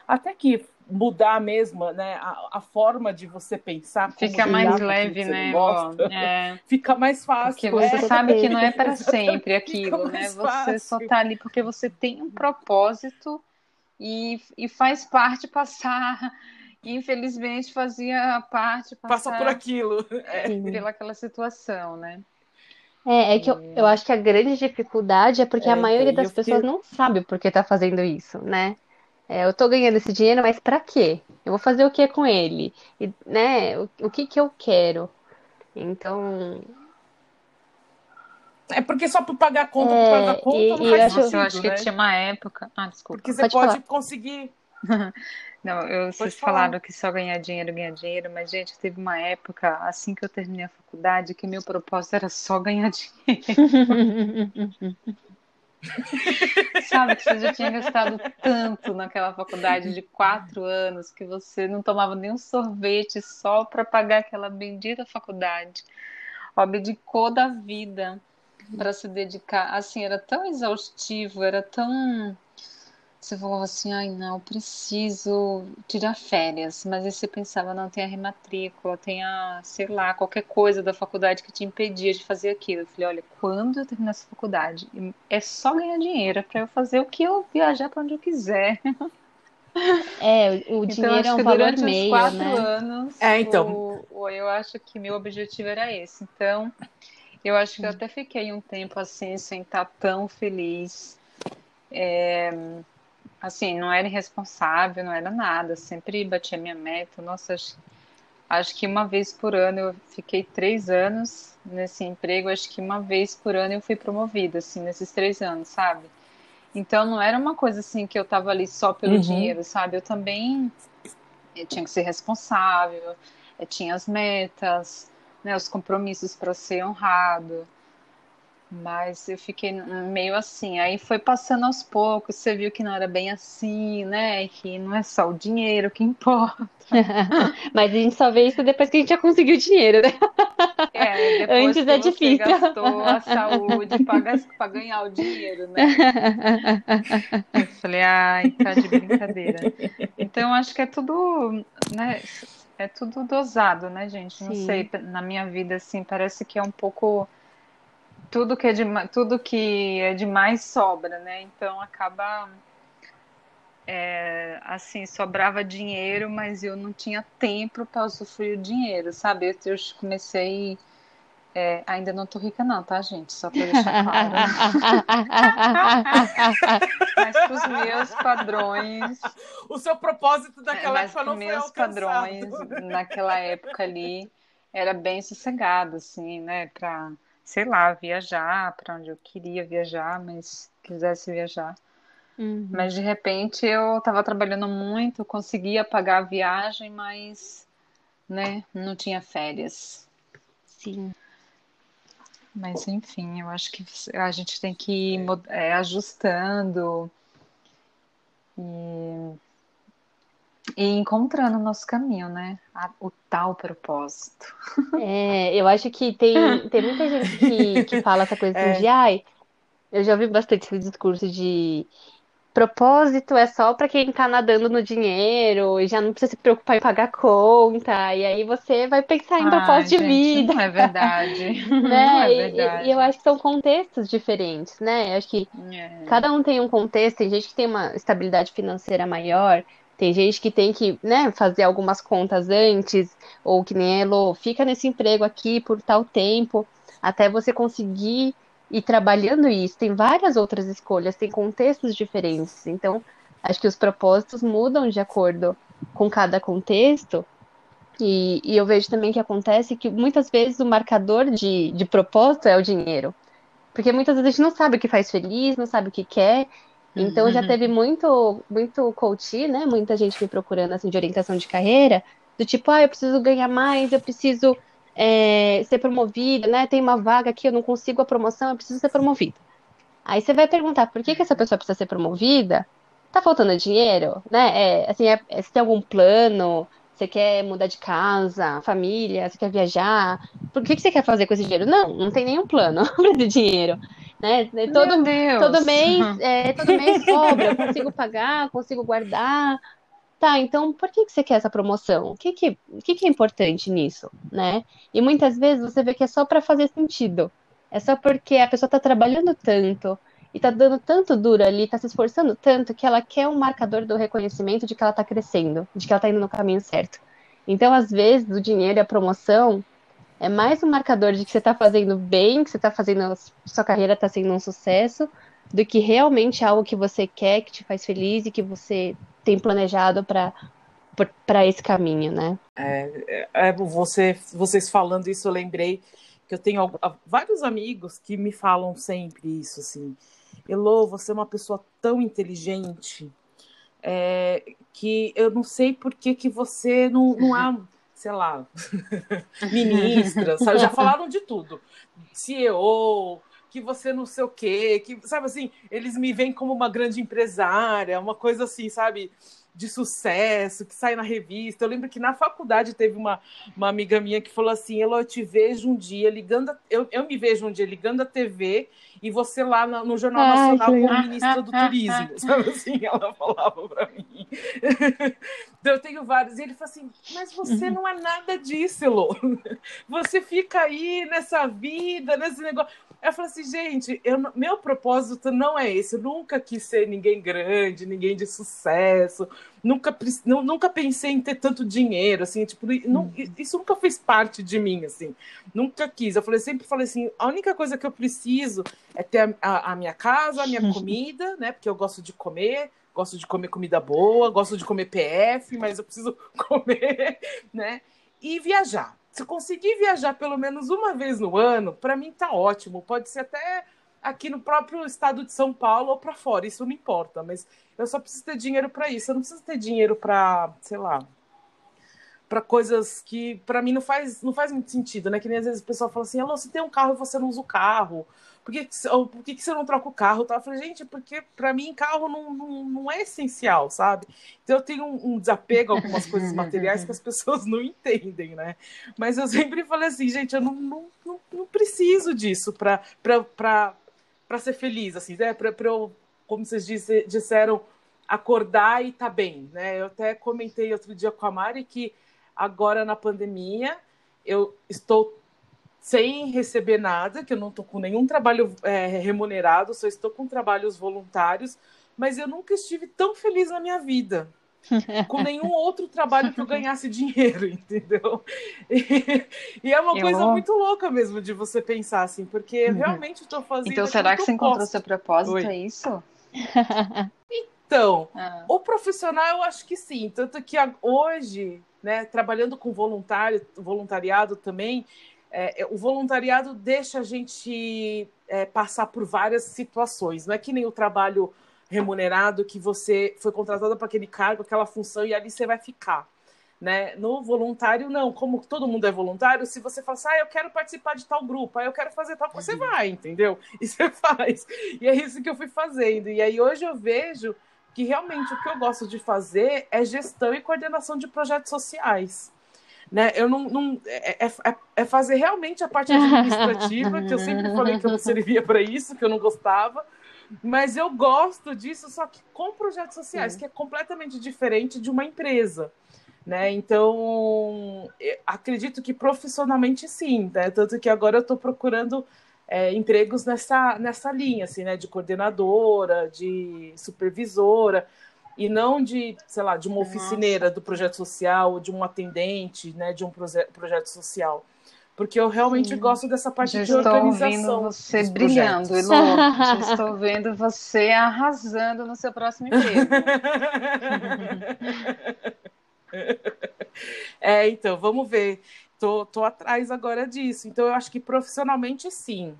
até que mudar mesmo, né? A, a, forma de você pensar. Fica mais leve, né? É. Fica mais fácil. Porque você é. sabe que não é para sempre aquilo, né? Você fácil. só tá ali porque você tem um propósito e, e faz parte passar. Infelizmente fazia parte passar Passa por aquilo. É. Pelaquela situação, né? É, é que eu, eu acho que a grande dificuldade é porque é, a maioria das pessoas fiquei... não sabe por que tá fazendo isso, né? É, eu tô ganhando esse dinheiro, mas para quê? Eu vou fazer o que com ele? E, né? O, o que que eu quero? Então, é porque só por pagar conta, é, por pagar conta e, não faz sentido, Eu acho que né? tinha uma época. Ah, desculpa. Porque você pode, pode conseguir. não, eu, vocês falar. falaram que só ganhar dinheiro, ganhar dinheiro, mas, gente, teve uma época, assim que eu terminei a faculdade, que meu propósito era só ganhar dinheiro. Sabe que você já tinha gastado tanto naquela faculdade de quatro anos que você não tomava nenhum sorvete só para pagar aquela bendita faculdade. Abdicou da vida para se dedicar. Assim, era tão exaustivo, era tão você falava assim, ai não, preciso tirar férias, mas aí você pensava, não, tem a rematrícula, tem a, sei lá, qualquer coisa da faculdade que te impedia de fazer aquilo. Eu falei, olha, quando eu terminar essa faculdade, é só ganhar dinheiro, para eu fazer o que eu viajar para onde eu quiser. É, o então, dinheiro então, é um valor durante meio, uns quatro né? anos, é, então. O, eu acho que meu objetivo era esse. Então, eu acho que eu até fiquei um tempo assim, sem estar tão feliz. É, assim, não era irresponsável, não era nada, sempre batia minha meta. Nossa, acho, acho que uma vez por ano eu fiquei três anos nesse emprego, acho que uma vez por ano eu fui promovida, assim, nesses três anos, sabe? Então não era uma coisa assim que eu tava ali só pelo uhum. dinheiro, sabe? Eu também eu tinha que ser responsável, eu tinha as metas, né, os compromissos para ser honrado. Mas eu fiquei meio assim. Aí foi passando aos poucos, você viu que não era bem assim, né? Que não é só o dinheiro que importa. Mas a gente só vê isso depois que a gente já conseguiu o dinheiro, né? É, depois Antes que é difícil. gastou a saúde para ganhar o dinheiro, né? Eu falei, ai, tá de brincadeira. Então, acho que é tudo, né? É tudo dosado, né, gente? Não Sim. sei, na minha vida, assim, parece que é um pouco tudo que é de, tudo que é demais sobra, né? Então acaba é, assim, sobrava dinheiro, mas eu não tinha tempo para usufruir o dinheiro, sabe? Eu, comecei. É, ainda não tô rica, não, tá, gente? Só para deixar claro. mas para os meus padrões. O seu propósito daquela é, época não meus foi padrões naquela época ali era bem sossegado, assim, né? Para sei lá, viajar para onde eu queria viajar, mas quisesse viajar. Uhum. Mas de repente eu estava trabalhando muito, conseguia pagar a viagem, mas né, não tinha férias. Sim. Mas enfim, eu acho que a gente tem que ir é, ajustando e e encontrando o nosso caminho, né? O tal propósito. É, eu acho que tem, tem muita gente que, que fala essa coisa assim é. de ai, eu já ouvi bastante esse discurso de propósito é só para quem tá nadando no dinheiro e já não precisa se preocupar em pagar conta. E aí você vai pensar em ah, propósito gente, de vida. Não é verdade. né? Não é verdade. E, e, eu acho que são contextos diferentes, né? Eu acho que é. cada um tem um contexto, tem gente que tem uma estabilidade financeira maior, tem gente que tem que né, fazer algumas contas antes, ou que nem Elo, fica nesse emprego aqui por tal tempo, até você conseguir ir trabalhando isso. Tem várias outras escolhas, tem contextos diferentes. Então, acho que os propósitos mudam de acordo com cada contexto. E, e eu vejo também que acontece que muitas vezes o marcador de, de propósito é o dinheiro. Porque muitas vezes a gente não sabe o que faz feliz, não sabe o que quer, então já uhum. teve muito, muito coach, né? Muita gente me procurando assim de orientação de carreira, do tipo, ah, eu preciso ganhar mais, eu preciso é, ser promovida, né? Tem uma vaga aqui, eu não consigo a promoção, eu preciso ser promovida. Aí você vai perguntar por que, que essa pessoa precisa ser promovida? Tá faltando dinheiro, né? É, assim, é, é, você tem algum plano? Você quer mudar de casa, família? Você quer viajar? Por que, que você quer fazer com esse dinheiro? Não, não tem nenhum plano para esse dinheiro né? Todo, todo mês, é, todo mês sobra, eu consigo pagar, consigo guardar. Tá, então por que, que você quer essa promoção? O que, que, o que, que é importante nisso, né? E muitas vezes você vê que é só para fazer sentido. É só porque a pessoa está trabalhando tanto e está dando tanto duro ali, está se esforçando tanto que ela quer um marcador do reconhecimento de que ela está crescendo, de que ela está indo no caminho certo. Então, às vezes, o dinheiro e a promoção é mais um marcador de que você está fazendo bem, que você está fazendo, sua carreira está sendo um sucesso, do que realmente algo que você quer, que te faz feliz e que você tem planejado para para esse caminho, né? É, é, você, vocês falando isso, eu lembrei que eu tenho vários amigos que me falam sempre isso, assim. Elô, você é uma pessoa tão inteligente é, que eu não sei por que, que você não, não há, sei lá, ministra, sabe? Já falaram de tudo. CEO, que você não sei o quê, que, sabe assim, eles me veem como uma grande empresária, uma coisa assim, sabe? De sucesso, que sai na revista. Eu lembro que na faculdade teve uma, uma amiga minha que falou assim: Elo, eu te vejo um dia ligando, a, eu, eu me vejo um dia ligando a TV e você lá no, no Jornal Ai, Nacional como ministra do Turismo, sabe assim? Ela falava para mim. então eu tenho vários. E ele falou assim: Mas você uhum. não é nada disso, Elo. Você fica aí nessa vida, nesse negócio. Eu falei assim, gente, eu, meu propósito não é esse. Eu nunca quis ser ninguém grande, ninguém de sucesso. Nunca, nunca pensei em ter tanto dinheiro, assim, tipo, não, uhum. isso nunca fez parte de mim, assim. Nunca quis. Eu falei, sempre falei assim, a única coisa que eu preciso é ter a, a, a minha casa, a minha comida, né? Porque eu gosto de comer, gosto de comer comida boa, gosto de comer PF, mas eu preciso comer, né? E viajar se conseguir viajar pelo menos uma vez no ano, para mim tá ótimo. Pode ser até aqui no próprio estado de São Paulo ou para fora, isso não importa, mas eu só preciso ter dinheiro para isso. Eu não preciso ter dinheiro para, sei lá, para coisas que para mim não faz não faz muito sentido, né? Que nem às vezes o pessoal fala assim: "Alô, você tem um carro e você não usa o carro" por que, por que, você não troca o carro? Eu falei, gente, porque para mim carro não, não, não, é essencial, sabe? Então eu tenho um, um desapego a algumas coisas materiais que as pessoas não entendem, né? Mas eu sempre falei assim, gente, eu não, não, não, não preciso disso para ser feliz, assim, né? Para eu, como vocês disse, disseram, acordar e tá bem, né? Eu até comentei outro dia com a Mari que agora na pandemia eu estou sem receber nada, que eu não estou com nenhum trabalho é, remunerado, só estou com trabalhos voluntários, mas eu nunca estive tão feliz na minha vida. com nenhum outro trabalho que eu ganhasse dinheiro, entendeu? E, e é uma eu... coisa muito louca mesmo de você pensar assim, porque uhum. realmente estou fazendo. Então, será que você encontrou seu propósito? Oi. É isso? Então, ah. o profissional eu acho que sim. Tanto que hoje, né, trabalhando com voluntário, voluntariado também, é, é, o voluntariado deixa a gente é, passar por várias situações. Não é que nem o trabalho remunerado que você foi contratado para aquele cargo, aquela função e ali você vai ficar. Né? No voluntário, não. Como todo mundo é voluntário, se você fala assim, ah, eu quero participar de tal grupo, aí eu quero fazer tal, você uhum. vai, entendeu? E você faz. E é isso que eu fui fazendo. E aí hoje eu vejo que realmente o que eu gosto de fazer é gestão e coordenação de projetos sociais. Né? Eu não, não é, é, é, é fazer realmente a parte administrativa, que eu sempre falei que eu não servia para isso, que eu não gostava, mas eu gosto disso, só que com projetos sociais, Sim. que é completamente diferente de uma empresa. Né? Então, acredito que profissionalmente sim, né? tanto que agora eu estou procurando é, empregos nessa, nessa linha, assim, né? de coordenadora, de supervisora, e não de, sei lá, de uma oficineira do projeto social, de um atendente, né, de um proje projeto social. Porque eu realmente Sim. gosto dessa parte Já de organização. Estou vendo você brilhando, Elô. Já estou vendo você arrasando no seu próximo emprego. é, então, vamos ver. Tô, tô atrás agora disso. Então, eu acho que profissionalmente, sim.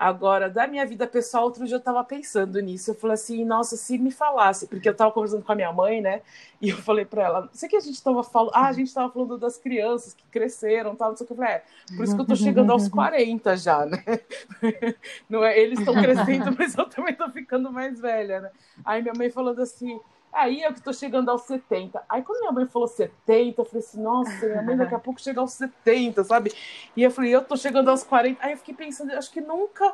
Agora, da minha vida pessoal, outro dia eu estava pensando nisso. Eu falei assim, nossa, se me falasse, porque eu estava conversando com a minha mãe, né? E eu falei para ela, sei que a gente estava falando, ah, a gente estava falando das crianças que cresceram, tal, não sei o que. Eu falei, é, por isso que eu estou chegando aos 40 já, né? Não é, eles estão crescendo, mas eu também estou ficando mais velha, né? Aí minha mãe falando assim, Aí eu que tô chegando aos 70. Aí quando minha mãe falou 70, eu falei assim, nossa, minha mãe daqui a pouco chega aos 70, sabe? E eu falei, eu tô chegando aos 40. Aí eu fiquei pensando, acho que nunca,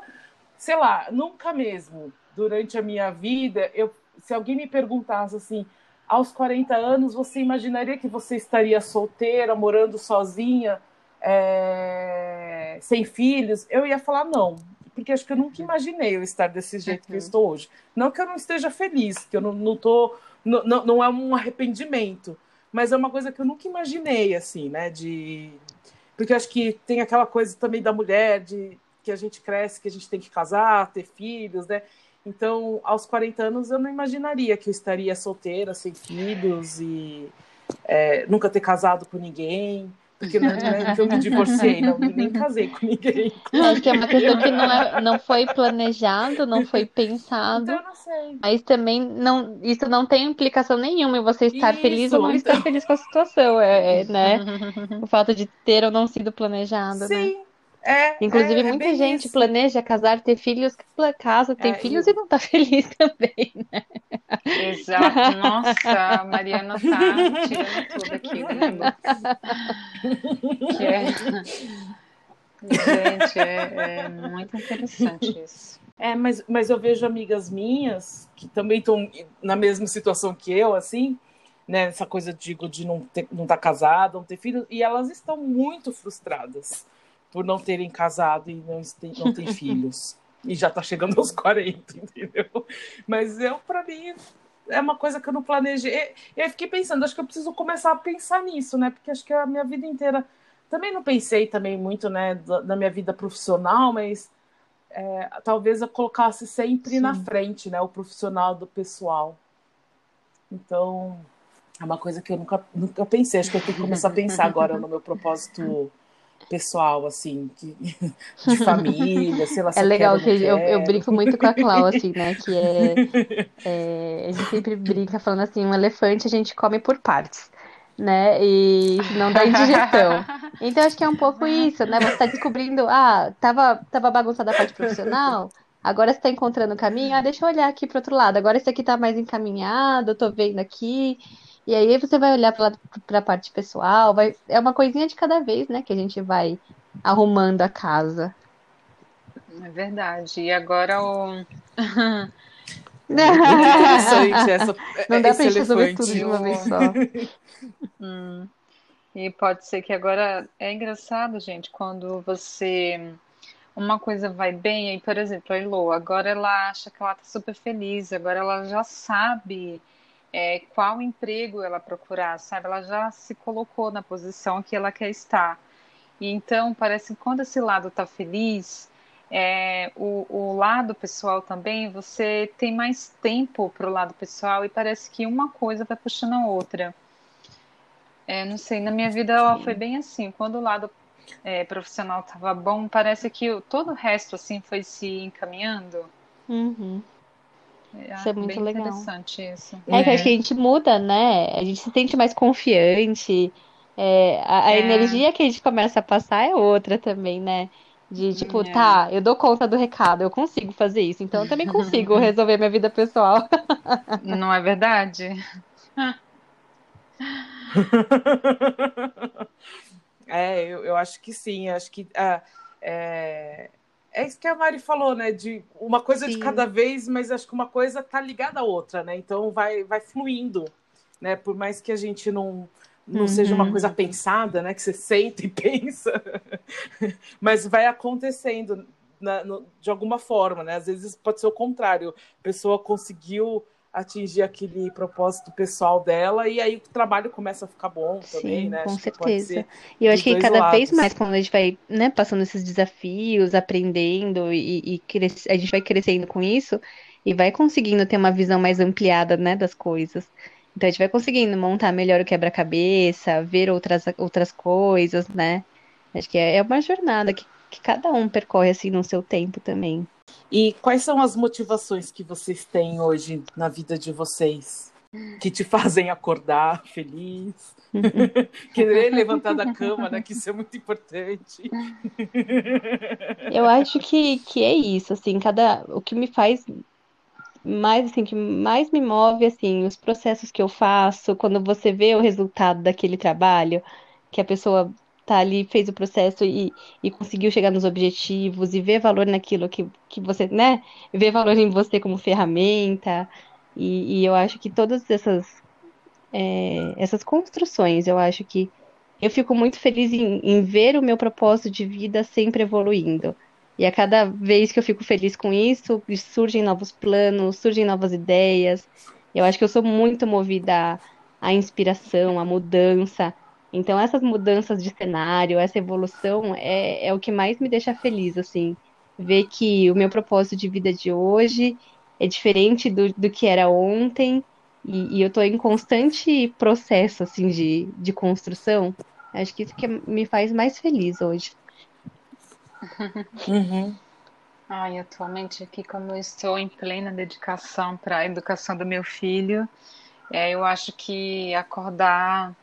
sei lá, nunca mesmo, durante a minha vida, eu, se alguém me perguntasse assim, aos 40 anos você imaginaria que você estaria solteira, morando sozinha, é... sem filhos? Eu ia falar não, porque acho que eu nunca imaginei eu estar desse jeito uhum. que eu uhum. estou hoje. Não que eu não esteja feliz, que eu não, não tô. Não, não, não é um arrependimento, mas é uma coisa que eu nunca imaginei, assim, né? De. Porque acho que tem aquela coisa também da mulher, de que a gente cresce, que a gente tem que casar, ter filhos, né? Então, aos 40 anos, eu não imaginaria que eu estaria solteira, sem filhos e é, nunca ter casado com ninguém. Porque não é que eu me divorciei, não, nem casei com ninguém. Acho que é uma questão que não, é, não foi planejado, não foi pensado. Então, eu não sei. Mas também não, isso não tem implicação nenhuma em você estar isso, feliz ou não então... estar feliz com a situação, é, é, né? o fato de ter ou não sido planejado, né? Sim, né? É, Inclusive, é, muita é gente isso. planeja casar, ter filhos, casa, tem é, filhos eu... e não tá feliz também, né? Exato. Nossa, a Mariana tá tirando tudo aqui, né? Que é... Gente, é, é, muito interessante isso. É, mas, mas eu vejo amigas minhas que também estão na mesma situação que eu, assim, né? Essa coisa, digo, de não estar não tá casada, não ter filhos, e elas estão muito frustradas por não terem casado e não, não ter filhos. E já está chegando aos 40, entendeu? Mas eu, para mim, é uma coisa que eu não planejei. E aí fiquei pensando, acho que eu preciso começar a pensar nisso, né? Porque acho que a minha vida inteira. Também não pensei também muito, né, da, da minha vida profissional, mas é, talvez eu colocasse sempre Sim. na frente, né, o profissional do pessoal. Então, é uma coisa que eu nunca, nunca pensei. Acho que eu tenho que começar a pensar agora no meu propósito pessoal, assim, que, de família, sei lá. É legal que eu, eu, brinco muito com a Clau, assim, né? Que é, é, A gente sempre brinca falando assim, um elefante a gente come por partes. Né? E não dá indigestão. Então, acho que é um pouco isso, né? Você está descobrindo, ah, tava, tava bagunçada a parte profissional, agora você está encontrando o caminho, ah, deixa eu olhar aqui para outro lado, agora esse aqui está mais encaminhado, eu tô vendo aqui. E aí você vai olhar para a parte pessoal, vai, é uma coisinha de cada vez, né, que a gente vai arrumando a casa. É verdade. E agora o interessante essa, Não dá para gente resolver tudo de uma vez só. hum. E pode ser que agora é engraçado, gente, quando você uma coisa vai bem, aí, por exemplo, a Elo, agora ela acha que ela tá super feliz, agora ela já sabe é, qual emprego ela procurar, sabe? Ela já se colocou na posição que ela quer estar. E então parece que quando esse lado está feliz, é, o, o, lado pessoal também, você tem mais tempo para o lado pessoal e parece que uma coisa vai puxando a outra. É, não sei, na minha vida ela foi bem assim. Quando o lado é, profissional estava bom, parece que todo o resto assim foi se encaminhando. Uhum. É, isso é muito legal. interessante isso. É, é que acho que a gente muda, né? A gente se sente mais confiante. É, a, a é. energia que a gente começa a passar é outra também, né? De tipo, é. tá, eu dou conta do recado, eu consigo fazer isso, então eu também consigo resolver minha vida pessoal. Não é verdade? é, eu, eu acho que sim, acho que ah, é, é isso que a Mari falou, né? De uma coisa Sim. de cada vez, mas acho que uma coisa tá ligada à outra, né? Então vai, vai fluindo, né? Por mais que a gente não, não uhum. seja uma coisa pensada, né? Que você sente e pensa, mas vai acontecendo na, no, de alguma forma, né? Às vezes pode ser o contrário. A pessoa conseguiu atingir aquele propósito pessoal dela e aí o trabalho começa a ficar bom também, Sim, né? Com acho certeza. E eu acho que cada lados. vez mais quando a gente vai, né, passando esses desafios, aprendendo e, e a gente vai crescendo com isso e vai conseguindo ter uma visão mais ampliada, né, das coisas. Então a gente vai conseguindo montar melhor o quebra-cabeça, ver outras, outras coisas, né? Acho que é, é uma jornada que, que cada um percorre assim no seu tempo também. E quais são as motivações que vocês têm hoje na vida de vocês? Que te fazem acordar feliz, querer levantar da cama, né? Que isso é muito importante. Eu acho que, que é isso, assim, cada o que me faz mais assim que mais me move assim os processos que eu faço quando você vê o resultado daquele trabalho que a pessoa tá ali, fez o processo e, e conseguiu chegar nos objetivos e ver valor naquilo que, que você, né? Ver valor em você como ferramenta. E, e eu acho que todas essas é, essas construções. Eu acho que eu fico muito feliz em, em ver o meu propósito de vida sempre evoluindo. E a cada vez que eu fico feliz com isso, surgem novos planos, surgem novas ideias. Eu acho que eu sou muito movida à, à inspiração, à mudança. Então, essas mudanças de cenário, essa evolução é, é o que mais me deixa feliz, assim. Ver que o meu propósito de vida de hoje é diferente do, do que era ontem e, e eu estou em constante processo, assim, de, de construção. Acho que isso que me faz mais feliz hoje. Uhum. Ai, atualmente aqui, como eu estou em plena dedicação para a educação do meu filho, é, eu acho que acordar,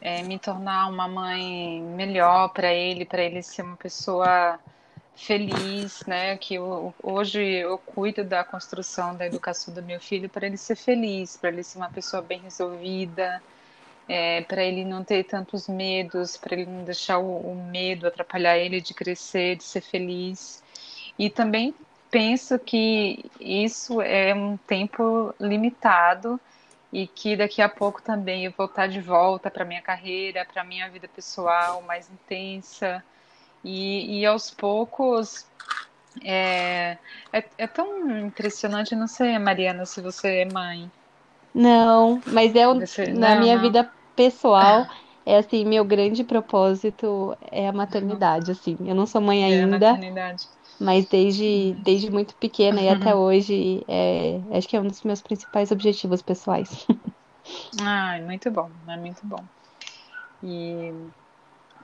é, me tornar uma mãe melhor para ele, para ele ser uma pessoa feliz, né? Que eu, hoje eu cuido da construção da educação do meu filho para ele ser feliz, para ele ser uma pessoa bem resolvida, é, para ele não ter tantos medos, para ele não deixar o, o, medo atrapalhar ele de crescer, de ser feliz. E também penso que isso é um tempo limitado e que daqui a pouco também eu vou estar de volta para minha carreira, para minha vida pessoal mais intensa e, e aos poucos é, é, é, tão impressionante, não sei, Mariana, se você é mãe. Não, mas é você, na não, minha não. vida pessoal, é assim, meu grande propósito é a maternidade, assim. Eu não sou mãe é ainda, mas desde, desde muito pequena e até hoje, é, acho que é um dos meus principais objetivos pessoais. Ai, muito bom, é muito bom. E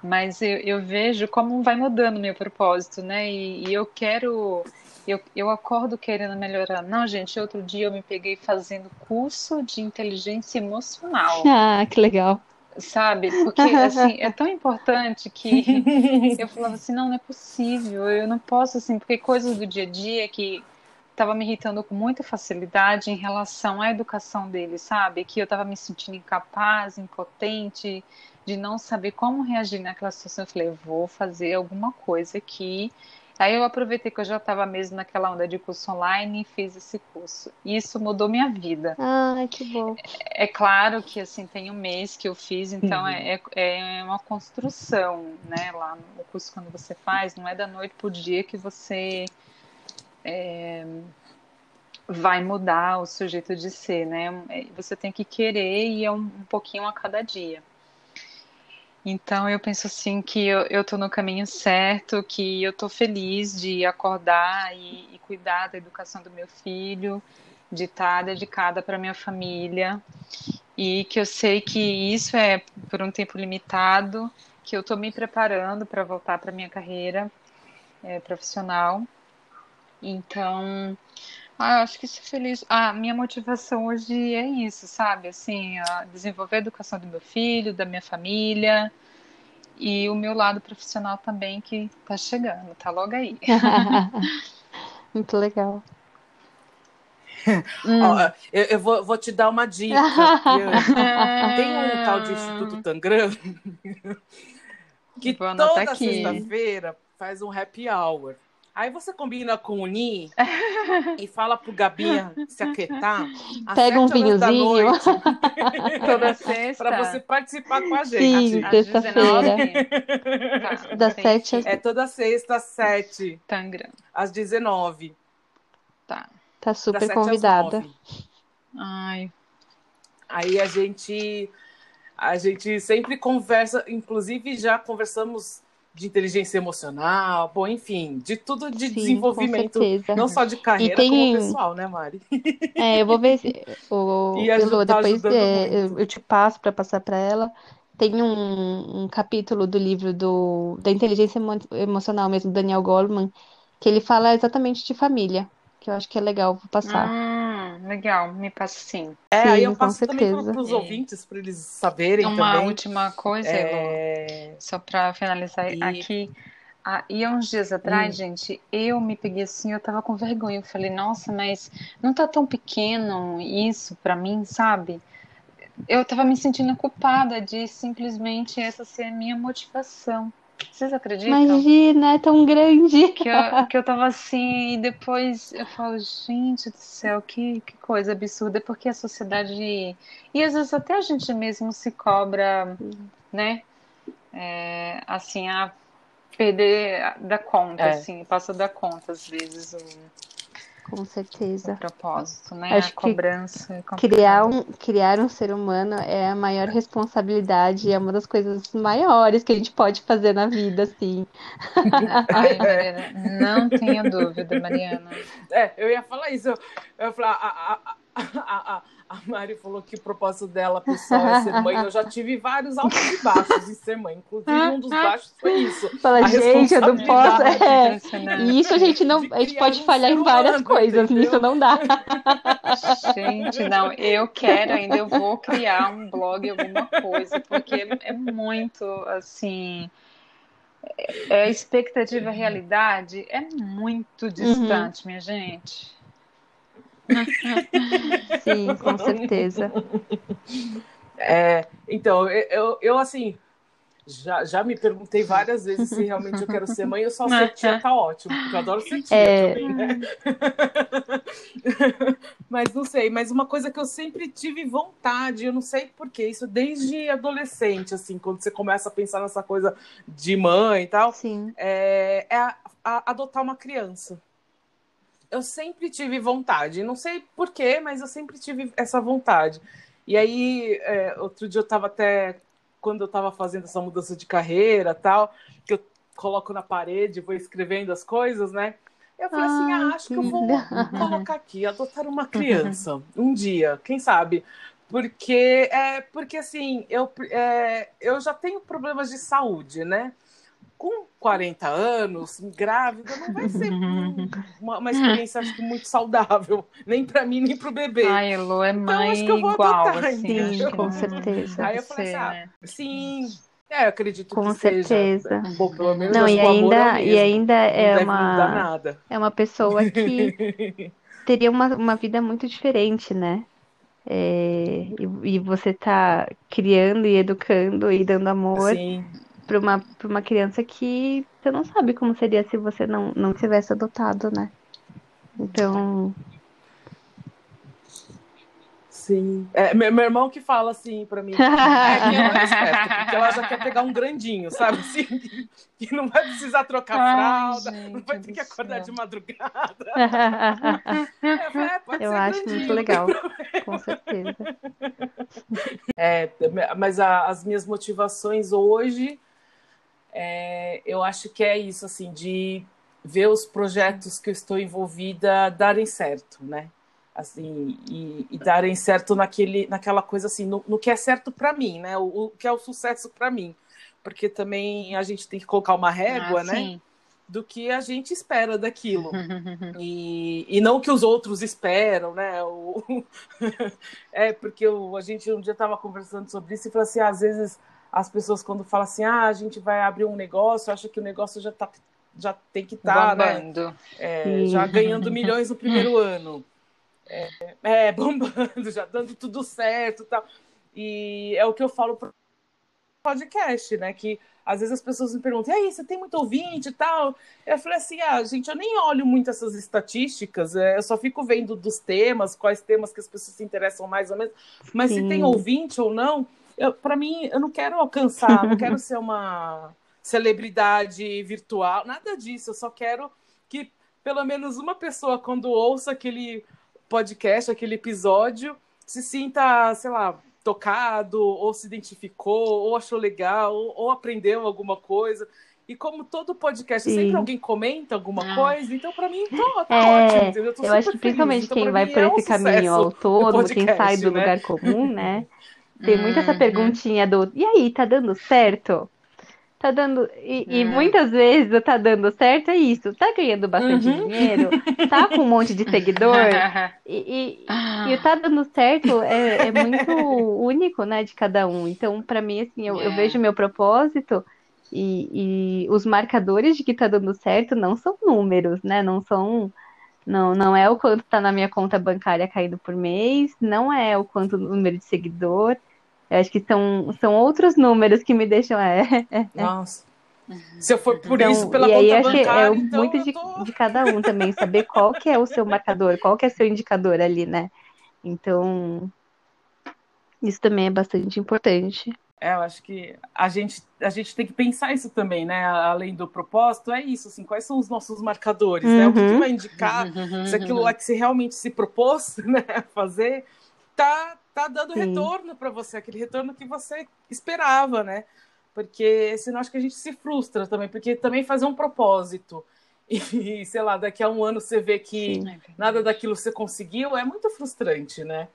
mas eu, eu, vejo como vai mudando meu propósito, né? E, e, eu quero, eu, eu acordo querendo melhorar. Não, gente, outro dia eu me peguei fazendo curso de inteligência emocional. Ah, que legal. Sabe? Porque, assim, é tão importante que eu falava assim, não, não é possível, eu não posso, assim, porque coisas do dia a dia que estava me irritando com muita facilidade em relação à educação dele, sabe? Que eu estava me sentindo incapaz, impotente, de não saber como reagir naquela situação. Eu falei, eu vou fazer alguma coisa aqui. Aí eu aproveitei que eu já estava mesmo naquela onda de curso online e fiz esse curso. E isso mudou minha vida. Ah, que bom. É, é claro que assim tem um mês que eu fiz, então uhum. é, é uma construção, né? Lá no curso quando você faz, não é da noite pro dia que você é, vai mudar o seu jeito de ser, né? É, você tem que querer e é um, um pouquinho a cada dia. Então eu penso assim que eu, eu tô no caminho certo, que eu tô feliz de acordar e, e cuidar da educação do meu filho, de estar dedicada para minha família e que eu sei que isso é por um tempo limitado, que eu estou me preparando para voltar para minha carreira é, profissional. Então, ah, eu acho que ser feliz. A minha motivação hoje é isso, sabe? Assim, desenvolver a educação do meu filho, da minha família e o meu lado profissional também que tá chegando, tá logo aí. Muito legal. hum. Ó, eu, eu vou, vou, te dar uma dica. Tem um tal de Instituto Tangram que toda sexta-feira faz um happy hour. Aí você combina com o Ni e fala pro Gabinha se aquietar. Pega um vinhozinho. Toda sexta. Pra você participar com a gente. Sim, sexta-feira. Tá, das sete às... É toda sexta às sete. Tangram. Às 19. Tá. Tá super convidada. Ai. Aí a gente a gente sempre conversa, inclusive já conversamos de inteligência emocional, bom, enfim, de tudo de Sim, desenvolvimento, não só de carreira, tem... como pessoal, né, Mari? É, eu vou ver se o Elô, tá depois é, eu, eu te passo para passar para ela. Tem um, um, capítulo do livro do, da inteligência emocional mesmo, Daniel Goleman, que ele fala exatamente de família, que eu acho que é legal, vou passar. Ah, legal, me passa sim. É, sim, aí eu passo também para os é. ouvintes, para eles saberem Uma também. última coisa, é... só para finalizar e... aqui. Ah, e há uns dias atrás, hum. gente, eu me peguei assim, eu tava com vergonha. Eu falei, nossa, mas não tá tão pequeno isso para mim, sabe? Eu tava me sentindo culpada de simplesmente essa ser a minha motivação Vocês acreditam? Imagina, é tão grande. Que eu, que eu tava assim, e depois eu falo, gente do céu, que, que coisa absurda, porque a sociedade. E às vezes até a gente mesmo se cobra, né? É, assim, a perder da conta, é. assim, passa da conta às vezes o, com certeza. O propósito, né? Acho a cobrança. É criar um, criar um ser humano é a maior responsabilidade, é uma das coisas maiores que a gente pode fazer na vida, assim. Ai, Mariana, não tenha dúvida, Mariana. É, eu ia falar isso. Eu, eu ia falar, a, a, a, a a Mari falou que o propósito dela, pessoal, é ser mãe. Eu já tive vários altos e baixos em ser mãe. Inclusive, um dos baixos foi isso. Fala, gente, eu não posso. É. E isso a gente não. A gente pode falhar em várias humano, coisas, entendeu? nisso não dá. Gente, não, eu quero ainda, eu vou criar um blog, alguma coisa, porque é muito assim. É, a expectativa e a realidade é muito distante, uhum. minha gente. Sim, com certeza. É, então, eu, eu assim, já, já me perguntei várias vezes se realmente eu quero ser mãe, eu só ser tia tá ótimo, porque eu adoro ser tia é... também, né? mas não sei, mas uma coisa que eu sempre tive vontade, eu não sei porquê, isso desde adolescente, assim, quando você começa a pensar nessa coisa de mãe e tal, Sim. é, é a, a, adotar uma criança eu sempre tive vontade. Não sei porquê, mas eu sempre tive essa vontade. E aí, é, outro dia eu estava até, quando eu estava fazendo essa mudança de carreira tal, que eu coloco na parede, vou escrevendo as coisas, né? Eu falei assim, ah, acho que eu vou colocar aqui, adotar uma criança, um dia, quem sabe? Porque, é, porque assim, eu, é, eu já tenho problemas de saúde, né? Com 40 anos, grávida, não vai ser uma, uma experiência, acho que, muito saudável, nem para mim, nem para o bebê. Ai, Elo é mãe então, acho que eu vou igual, adotar, assim, com certeza. Aí eu falei assim, ah, né? sim, é, eu acredito com que certeza. seja. Pelo menos não, e ainda, é e ainda é uma, é uma pessoa que teria uma, uma vida muito diferente, né? É, e, e, você tá criando e educando e dando amor. Sim para uma, pra uma criança que você não sabe como seria se você não, não tivesse adotado, né? Então. Sim. É, meu, meu, irmão que fala assim pra mim, é que ela é esperta, porque ela já quer pegar um grandinho, sabe? Assim, que, que não vai precisar trocar Ai, fralda, gente, não vai ter que acordar de madrugada. é, Eu acho grandinho. muito legal, com certeza. É, mas a, as minhas motivações hoje é, eu acho que é isso, assim, de ver os projetos que eu estou envolvida darem certo, né? Assim, e, e darem certo naquele, naquela coisa assim, no, no que é certo para mim, né? O, o, que é o sucesso para mim. Porque também a gente tem que colocar uma régua, ah, né? Sim. Do que a gente espera daquilo. e, e não que os outros esperam, né? O, é, porque eu, a gente um dia estava conversando sobre isso e falou assim: ah, às vezes as pessoas quando falam assim, ah, a gente vai abrir um negócio, acha que o negócio já, tá, já tem que estar, tá, né? É, já ganhando milhões no primeiro ano. É, é, bombando, já dando tudo certo tal. E é o que eu falo pro podcast, né? Que às vezes as pessoas me perguntam, e aí, você tem muito ouvinte e tal? Eu falei assim, ah, gente, eu nem olho muito essas estatísticas, é, eu só fico vendo dos temas, quais temas que as pessoas se interessam mais ou menos, mas Sim. se tem ouvinte ou não, para mim, eu não quero alcançar, não quero ser uma celebridade virtual, nada disso. Eu só quero que pelo menos uma pessoa, quando ouça aquele podcast, aquele episódio, se sinta, sei lá, tocado, ou se identificou, ou achou legal, ou, ou aprendeu alguma coisa. E como todo podcast, Sim. sempre alguém comenta alguma ah. coisa, então para mim tá, tá é, ótimo. Entendeu? Eu, eu acho que principalmente então, quem vai por é esse um caminho autônomo, quem sai do né? lugar comum, né? Tem muito essa uhum. perguntinha do e aí, tá dando certo? Tá dando. E, e, uhum. muitas vezes o tá dando certo é isso. Tá ganhando bastante uhum. dinheiro, tá com um monte de seguidor. e, e, e, o tá dando certo é, é, muito único, né, de cada um. Então, para mim, assim, eu, eu é. vejo meu propósito e, e os marcadores de que tá dando certo não são números, né? Não são não, não é o quanto está na minha conta bancária caindo por mês, não é o quanto o número de seguidor. Eu acho que são, são outros números que me deixam. É, Nossa. Se eu for por então, isso, pela conta aí, bancária, é então muito de, tô... de, cada um também, saber qual que é o seu marcador, qual que é seu indicador ali, né? Então, isso também é bastante importante. É, eu acho que a gente, a gente tem que pensar isso também, né? Além do propósito, é isso, assim, quais são os nossos marcadores, uhum. né? O que, que, vai indicar se aquilo lá que você realmente se propôs né, a fazer tá, tá dando Sim. retorno para você, aquele retorno que você esperava, né? Porque senão acho que a gente se frustra também, porque também fazer um propósito e, sei lá, daqui a um ano você vê que Sim, nada daquilo você conseguiu, é muito frustrante, né?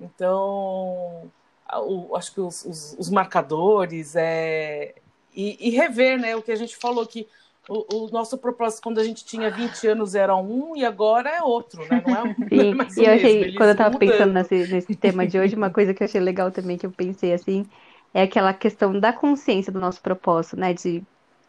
Então, o, acho que os, os, os marcadores é, e, e, rever, né? O que a gente falou que o, o, nosso propósito quando a gente tinha 20 anos era um e agora é outro, né? Não é um, Sim, não é e eu achei, quando eu estava pensando nesse, nesse tema de hoje, uma coisa que eu achei legal também, que eu pensei assim, é aquela questão da consciência do nosso propósito, né? De,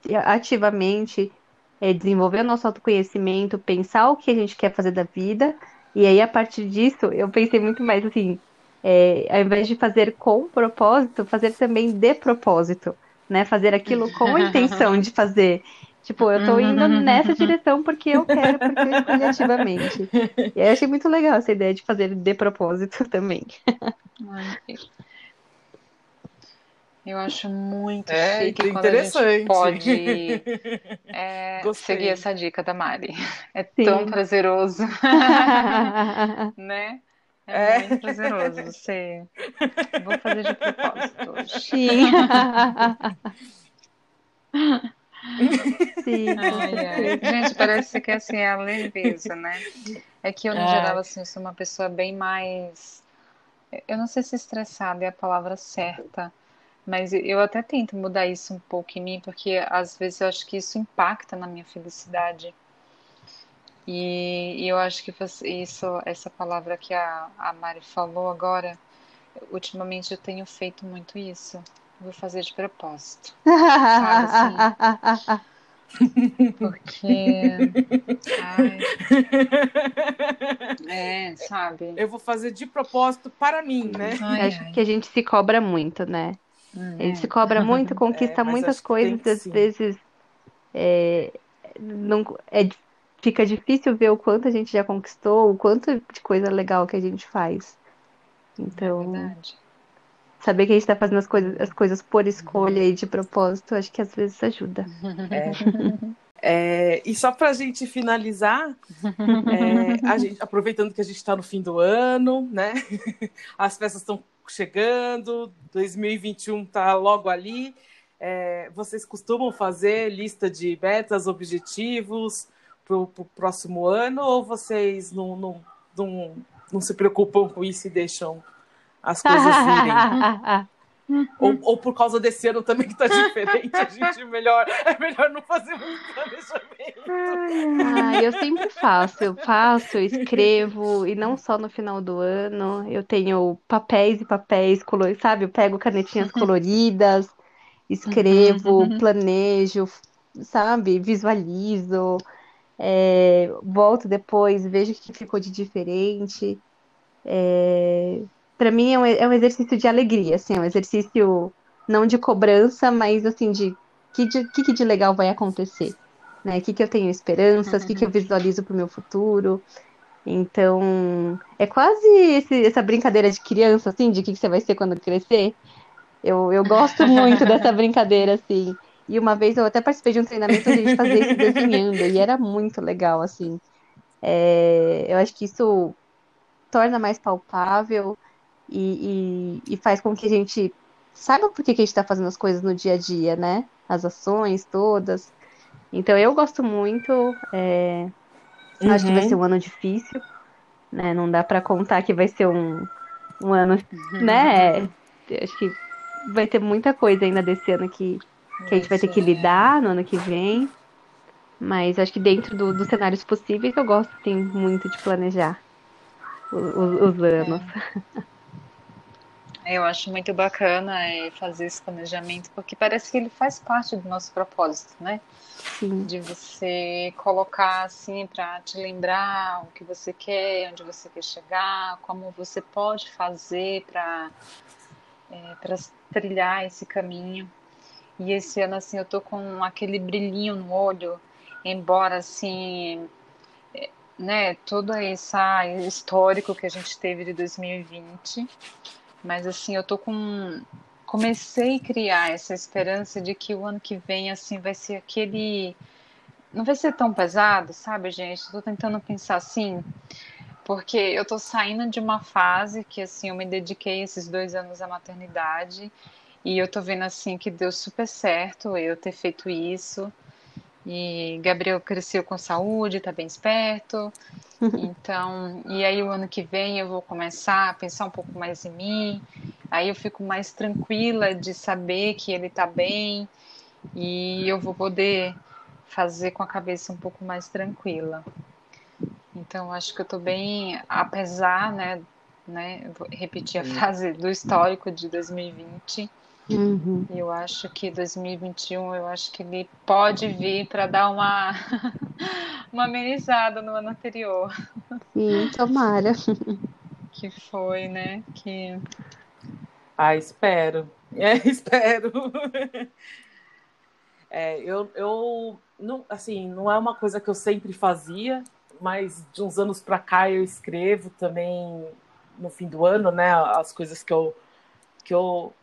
de ativamente é, desenvolver o nosso autoconhecimento, pensar o que a gente quer fazer da vida, e aí a partir disso eu pensei muito mais assim, é, ao invés de fazer com propósito, fazer também de propósito, né? Fazer aquilo com a intenção de fazer. Tipo, eu tô indo nessa direção porque eu quero, porque eu escolhi ativamente. E aí eu achei muito legal essa ideia de fazer de propósito também. Eu acho muito é, chique quando a gente pode é, seguir essa dica da Mari. É Sim. tão prazeroso, né? É, é, muito prazeroso você. Vou fazer de propósito hoje. Sim. Sim. Ai. Gente, parece que assim é a leveza, né? É que eu, no é. geral, assim, sou uma pessoa bem mais. Eu não sei se estressada é a palavra certa, mas eu até tento mudar isso um pouco em mim, porque às vezes eu acho que isso impacta na minha felicidade. E, e eu acho que isso, essa palavra que a, a Mari falou agora, ultimamente eu tenho feito muito isso. Vou fazer de propósito. Sabe assim? Porque. Ai, é, sabe? Eu vou fazer de propósito para mim, né? Ai, acho ai. que a gente se cobra muito, né? Hum, a gente se cobra muito, conquista é, muitas coisas, às vezes é, não, é fica difícil ver o quanto a gente já conquistou, o quanto de coisa legal que a gente faz. Então, é saber que a gente está fazendo as coisas, as coisas por escolha e de propósito, acho que às vezes ajuda. É. É, e só para a gente finalizar, é, a gente, aproveitando que a gente está no fim do ano, né? As festas estão chegando, 2021 está logo ali. É, vocês costumam fazer lista de metas, objetivos, para o próximo ano ou vocês não, não, não, não se preocupam com isso e deixam as coisas irem? ou, ou por causa desse ano também que está diferente, a gente melhor, é melhor não fazer muito planejamento. Ah, eu sempre faço, eu faço, eu escrevo, e não só no final do ano, eu tenho papéis e papéis, color, sabe? Eu pego canetinhas coloridas, escrevo, planejo, sabe? Visualizo é, volto depois, vejo o que ficou de diferente. É, para mim é um, é um, exercício de alegria, assim, é um exercício não de cobrança, mas assim de que de, que, que de legal vai acontecer, né? O que, que eu tenho esperanças, o que, que eu visualizo para o meu futuro. Então, é quase esse, essa brincadeira de criança, assim, de o que, que você vai ser quando crescer. Eu, eu gosto muito dessa brincadeira, assim. E uma vez eu até participei de um treinamento onde a gente fazia isso desenhando, e era muito legal, assim. É, eu acho que isso torna mais palpável e, e, e, faz com que a gente saiba por que, que a gente está fazendo as coisas no dia a dia, né? As ações todas. Então eu gosto muito. É, uhum. Acho que vai ser um ano difícil, né? Não dá para contar que vai ser um, um ano, uhum. né? Acho que vai ter muita coisa ainda desse ano que que a gente vai ter que lidar no ano que vem. Mas acho que dentro do, dos cenários possíveis eu gosto sim, muito de planejar os, os anos. É. Eu acho muito bacana é, fazer esse planejamento, porque parece que ele faz parte do nosso propósito, né? Sim. De você colocar assim para te lembrar o que você quer, onde você quer chegar, como você pode fazer para é, trilhar esse caminho. E esse ano, assim, eu tô com aquele brilhinho no olho, embora, assim, é, né, todo esse histórico que a gente teve de 2020. Mas, assim, eu tô com. Comecei a criar essa esperança de que o ano que vem, assim, vai ser aquele. Não vai ser tão pesado, sabe, gente? Estou tentando pensar assim, porque eu tô saindo de uma fase que, assim, eu me dediquei esses dois anos à maternidade e eu tô vendo, assim, que deu super certo eu ter feito isso. E Gabriel cresceu com saúde, tá bem esperto. Então, e aí o ano que vem eu vou começar a pensar um pouco mais em mim. Aí eu fico mais tranquila de saber que ele tá bem e eu vou poder fazer com a cabeça um pouco mais tranquila. Então, acho que eu tô bem, apesar, né, né, vou repetir a frase do histórico de 2020, Uhum. eu acho que 2021, eu acho que ele pode vir para dar uma, uma amenizada no ano anterior. Sim, tomara. Que foi, né? Que... Ah, espero. É, espero. É, eu, eu não, assim, não é uma coisa que eu sempre fazia, mas de uns anos para cá eu escrevo também no fim do ano, né? As coisas que eu, que eu, que eu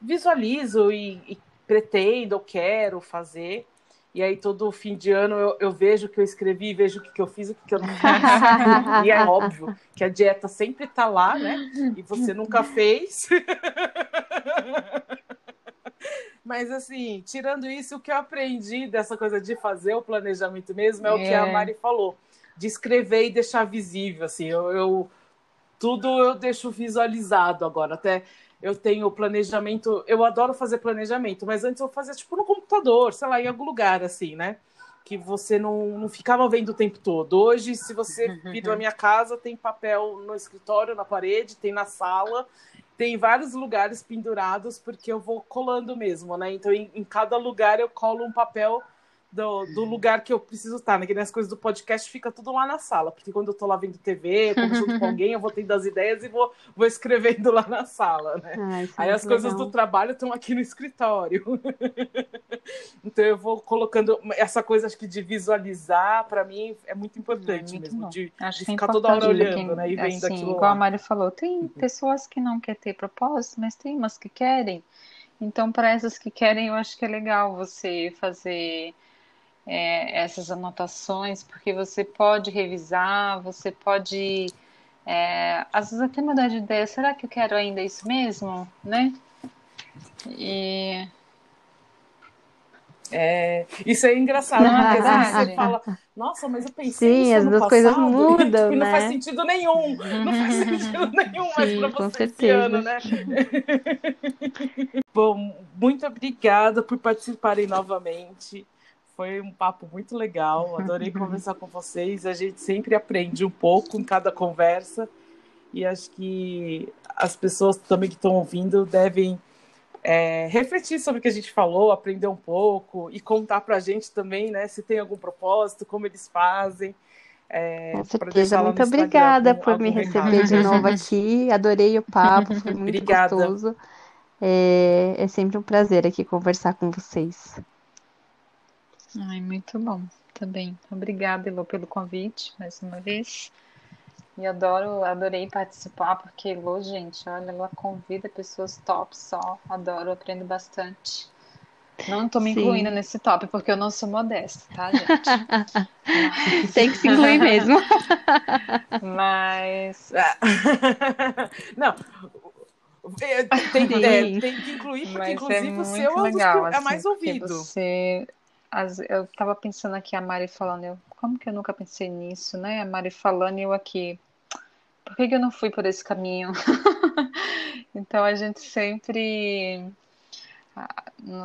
visualizo e, e pretendo, ou quero fazer. E aí, todo fim de ano, eu, eu vejo o que eu escrevi, vejo o que, que eu fiz, o que, que eu não fiz. e é óbvio que a dieta sempre está lá, né? E você nunca fez. Mas, assim, tirando isso, o que eu aprendi dessa coisa de fazer o planejamento mesmo é, é. o que a Mari falou, de escrever e deixar visível, assim. Eu, eu tudo eu deixo visualizado agora. Até eu tenho planejamento, eu adoro fazer planejamento, mas antes eu fazia tipo no computador, sei lá, em algum lugar assim, né? Que você não, não ficava vendo o tempo todo. Hoje, se você vir na minha casa, tem papel no escritório, na parede, tem na sala, tem vários lugares pendurados, porque eu vou colando mesmo, né? Então, em, em cada lugar eu colo um papel do, do, lugar que eu preciso estar, né? Que nas coisas do podcast fica tudo lá na sala, porque quando eu tô lá vendo TV, junto com alguém, eu vou tendo as ideias e vou, vou escrevendo lá na sala, né? Ah, Aí as coisas legal. do trabalho estão aqui no escritório. então eu vou colocando essa coisa, acho que de visualizar, para mim é muito importante é muito mesmo, de, de ficar é toda hora olhando, quem, né? E vendo assim, aquilo. Igual a Mari falou, tem pessoas que não querem ter propósito, mas tem umas que querem. Então, para essas que querem, eu acho que é legal você fazer é, essas anotações, porque você pode revisar, você pode, é, às vezes até mudar de ideia, será que eu quero ainda isso mesmo, né? E... É, isso é engraçado, né? Porque às vezes você fala, nossa, mas eu pensei Sim, as duas coisas mudam, e, né? não faz sentido nenhum, não faz sentido nenhum Sim, mais para você esse ano, né? Bom, muito obrigada por participarem novamente. Foi um papo muito legal, adorei conversar com vocês. A gente sempre aprende um pouco em cada conversa e acho que as pessoas também que estão ouvindo devem é, refletir sobre o que a gente falou, aprender um pouco e contar para a gente também, né, se tem algum propósito, como eles fazem. É, Com certeza, muito obrigada algum, por algum me recado. receber de novo aqui. Adorei o papo, foi muito obrigada. gostoso. É, é sempre um prazer aqui conversar com vocês. Ai, muito bom também. Obrigada, Elô, pelo convite mais uma vez. E adoro, adorei participar, porque Elô, gente, olha, ela convida pessoas top só. Adoro, aprendo bastante. Não tô me Sim. incluindo nesse top, porque eu não sou modesta, tá, gente? Mas... Tem que se incluir mesmo. Mas. não, é, tem, é, tem, que incluir, porque Mas é inclusive é o seu legal, é, assim, é mais ouvido. Você as, eu tava pensando aqui, a Mari falando, eu, como que eu nunca pensei nisso, né? A Mari falando e eu aqui, por que, que eu não fui por esse caminho? então a gente sempre.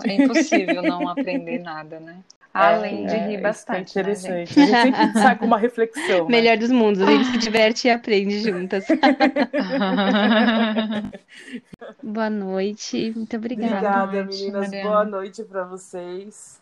É impossível não aprender nada, né? Além é, de rir é, bastante. É interessante. Né, a gente sempre sai com uma reflexão. Né? Melhor dos mundos, a gente se diverte e aprende juntas. Boa noite, muito obrigada. Obrigada, meninas. Boa noite para vocês.